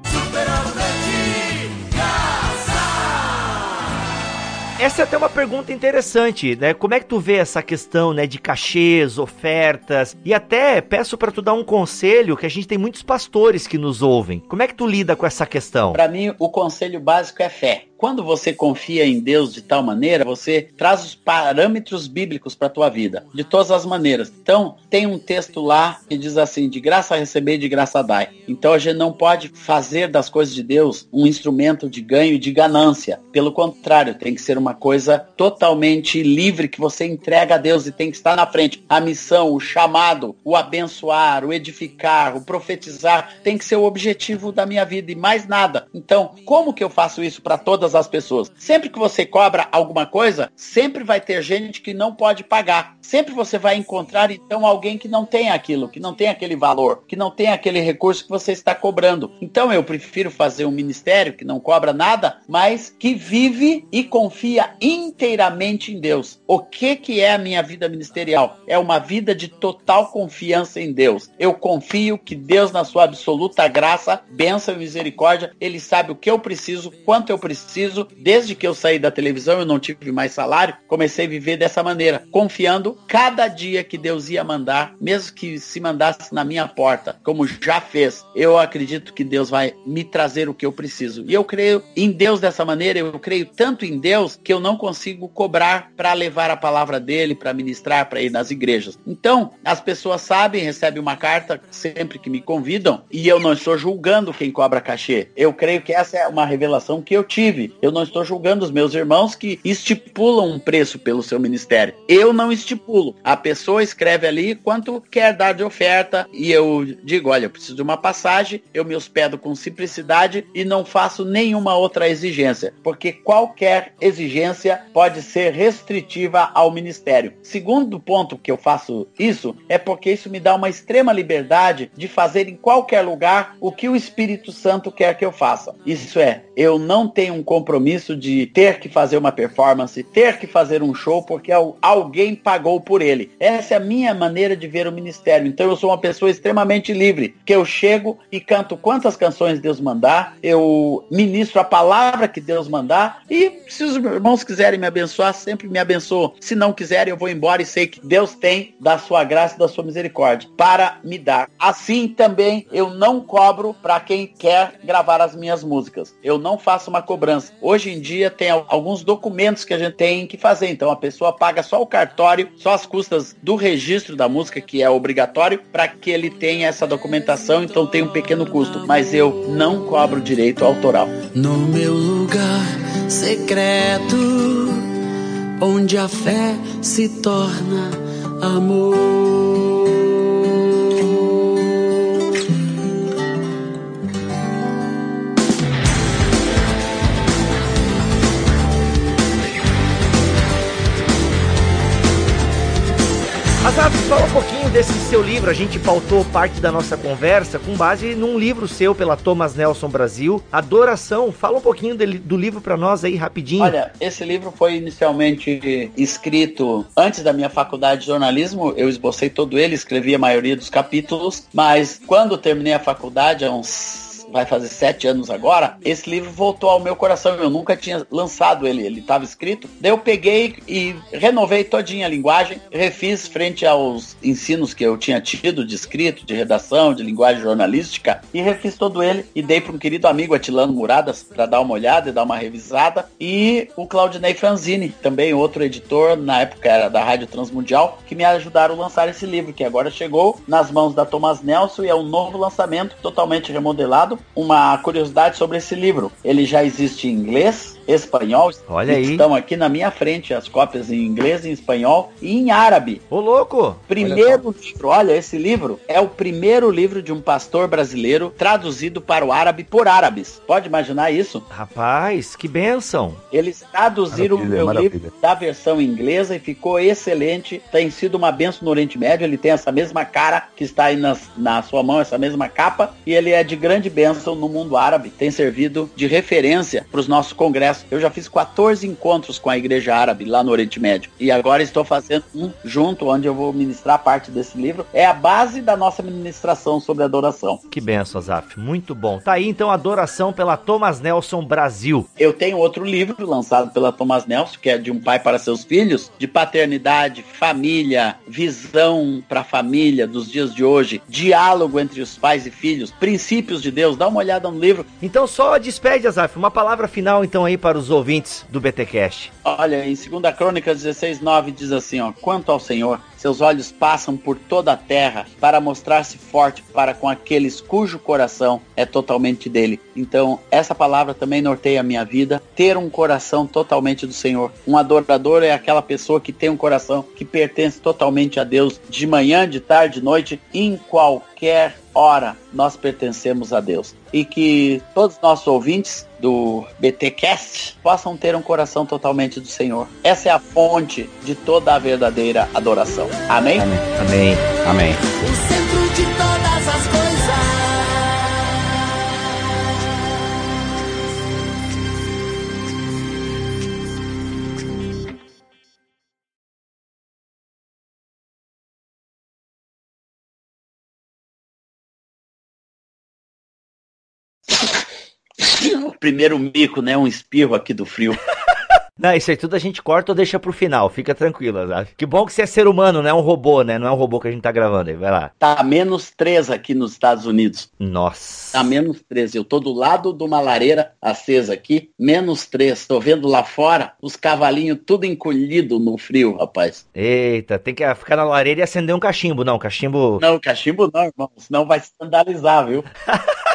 Essa é até uma pergunta interessante, né? Como é que tu vê essa questão, né, de cachês, ofertas? E até peço pra tu dar um conselho que a gente tem muitos pastores que nos ouvem. Como é que tu lida com essa questão? Para mim, o conselho básico é fé. Quando você confia em Deus de tal maneira, você traz os parâmetros bíblicos para a tua vida, de todas as maneiras. Então, tem um texto lá que diz assim: de graça receber, de graça dai. Então, a gente não pode fazer das coisas de Deus um instrumento de ganho e de ganância. Pelo contrário, tem que ser uma coisa totalmente livre que você entrega a Deus e tem que estar na frente. A missão, o chamado, o abençoar, o edificar, o profetizar, tem que ser o objetivo da minha vida e mais nada. Então, como que eu faço isso para todas as pessoas? Sempre que você cobra alguma coisa, sempre vai ter gente que não pode pagar. Sempre você vai encontrar então alguém que não tem aquilo, que não tem aquele valor, que não tem aquele recurso que você está cobrando. Então eu prefiro fazer um ministério que não cobra nada, mas que vive e confia inteiramente em Deus. O que que é a minha vida ministerial? É uma vida de total confiança em Deus. Eu confio que Deus na sua absoluta graça, bênção e misericórdia, ele sabe o que eu preciso, quanto eu preciso. Desde que eu saí da televisão, eu não tive mais salário, comecei a viver dessa maneira, confiando cada dia que Deus ia mandar, mesmo que se mandasse na minha porta, como já fez. Eu acredito que Deus vai me trazer o que eu preciso. E eu creio em Deus dessa maneira, eu creio tanto em Deus que eu não consigo cobrar para levar a palavra dele, para ministrar, para ir nas igrejas. Então, as pessoas sabem, recebem uma carta sempre que me convidam, e eu não estou julgando quem cobra cachê. Eu creio que essa é uma revelação que eu tive. Eu não estou julgando os meus irmãos que estipulam um preço pelo seu ministério. Eu não estipulo. A pessoa escreve ali quanto quer dar de oferta e eu digo, olha, eu preciso de uma passagem, eu me hospedo com simplicidade e não faço nenhuma outra exigência, porque qualquer exigência pode ser restritiva ao ministério. Segundo ponto que eu faço isso é porque isso me dá uma extrema liberdade de fazer em qualquer lugar o que o Espírito Santo quer que eu faça. Isso é, eu não tenho um compromisso de ter que fazer uma performance, ter que fazer um show porque alguém pagou por ele. Essa é a minha maneira de ver o ministério. Então eu sou uma pessoa extremamente livre, que eu chego e canto quantas canções Deus mandar, eu ministro a palavra que Deus mandar e se os irmãos quiserem me abençoar, sempre me abençoam. Se não quiserem, eu vou embora e sei que Deus tem da sua graça e da sua misericórdia para me dar. Assim também eu não cobro para quem quer gravar as minhas músicas. Eu não faço uma cobrança. Hoje em dia tem alguns documentos que a gente tem que fazer. Então a pessoa paga só o cartório, só as custas do registro da música, que é obrigatório, para que ele tenha essa documentação. Então tem um pequeno custo. Mas eu não cobro direito autoral. No meu lugar secreto, onde a fé se torna amor. Azaf, fala um pouquinho desse seu livro. A gente pautou parte da nossa conversa com base num livro seu pela Thomas Nelson Brasil, Adoração. Fala um pouquinho dele, do livro para nós aí rapidinho. Olha, esse livro foi inicialmente escrito antes da minha faculdade de jornalismo. Eu esbocei todo ele, escrevi a maioria dos capítulos, mas quando terminei a faculdade, há uns vai fazer sete anos agora, esse livro voltou ao meu coração. Eu nunca tinha lançado ele, ele estava escrito. Daí eu peguei e renovei todinha a linguagem, refiz frente aos ensinos que eu tinha tido de escrito, de redação, de linguagem jornalística, e refiz todo ele e dei para um querido amigo Atilano Muradas para dar uma olhada e dar uma revisada. E o Claudinei Franzini, também outro editor, na época era da Rádio Transmundial, que me ajudaram a lançar esse livro, que agora chegou nas mãos da Thomas Nelson e é um novo lançamento, totalmente remodelado uma curiosidade sobre esse livro. Ele já existe em inglês, espanhol. Olha aí. Estão aqui na minha frente as cópias em inglês, em espanhol e em árabe. Ô, louco! Primeiro olha livro, olha, esse livro é o primeiro livro de um pastor brasileiro traduzido para o árabe por árabes. Pode imaginar isso? Rapaz, que benção! Eles traduziram maravilha, o meu maravilha. livro da versão inglesa e ficou excelente. Tem sido uma benção no Oriente Médio. Ele tem essa mesma cara que está aí nas, na sua mão, essa mesma capa. E ele é de grande bênção no mundo árabe. Tem servido de referência para os nossos congressos. Eu já fiz 14 encontros com a igreja árabe lá no Oriente Médio. E agora estou fazendo um junto, onde eu vou ministrar parte desse livro. É a base da nossa ministração sobre adoração. Que benção, Azaf. Muito bom. Tá aí então Adoração pela Thomas Nelson Brasil. Eu tenho outro livro lançado pela Thomas Nelson, que é de um pai para seus filhos, de paternidade, família, visão para a família dos dias de hoje, diálogo entre os pais e filhos, princípios de Deus Deus. Dá uma olhada no livro. Então só despede, Azaf, uma palavra final então aí para os ouvintes do BTcast. Olha, em 2 Crônicas 16, 9 diz assim, ó, quanto ao Senhor, seus olhos passam por toda a terra para mostrar-se forte para com aqueles cujo coração é totalmente dele. Então, essa palavra também norteia a minha vida. Ter um coração totalmente do Senhor. Um adorador é aquela pessoa que tem um coração que pertence totalmente a Deus, de manhã, de tarde, de noite, em qualquer hora nós pertencemos a Deus. E que todos os nossos ouvintes do BTcast possam ter um coração totalmente do Senhor. Essa é a fonte de toda a verdadeira adoração. Amém? Amém. Amém. Amém. O centro de todas as coisas. O primeiro mico, né? Um espirro aqui do frio. Não, isso aí tudo a gente corta ou deixa pro final, fica tranquilo, Azaf. Que bom que você é ser humano, não é um robô, né? Não é um robô que a gente tá gravando aí, vai lá. Tá menos 3 aqui nos Estados Unidos. Nossa. Tá menos 13. Eu tô do lado de uma lareira acesa aqui, menos 3. Tô vendo lá fora os cavalinhos tudo encolhido no frio, rapaz. Eita, tem que ficar na lareira e acender um cachimbo, não, cachimbo... Não, cachimbo não, irmão. Senão vai se escandalizar, viu?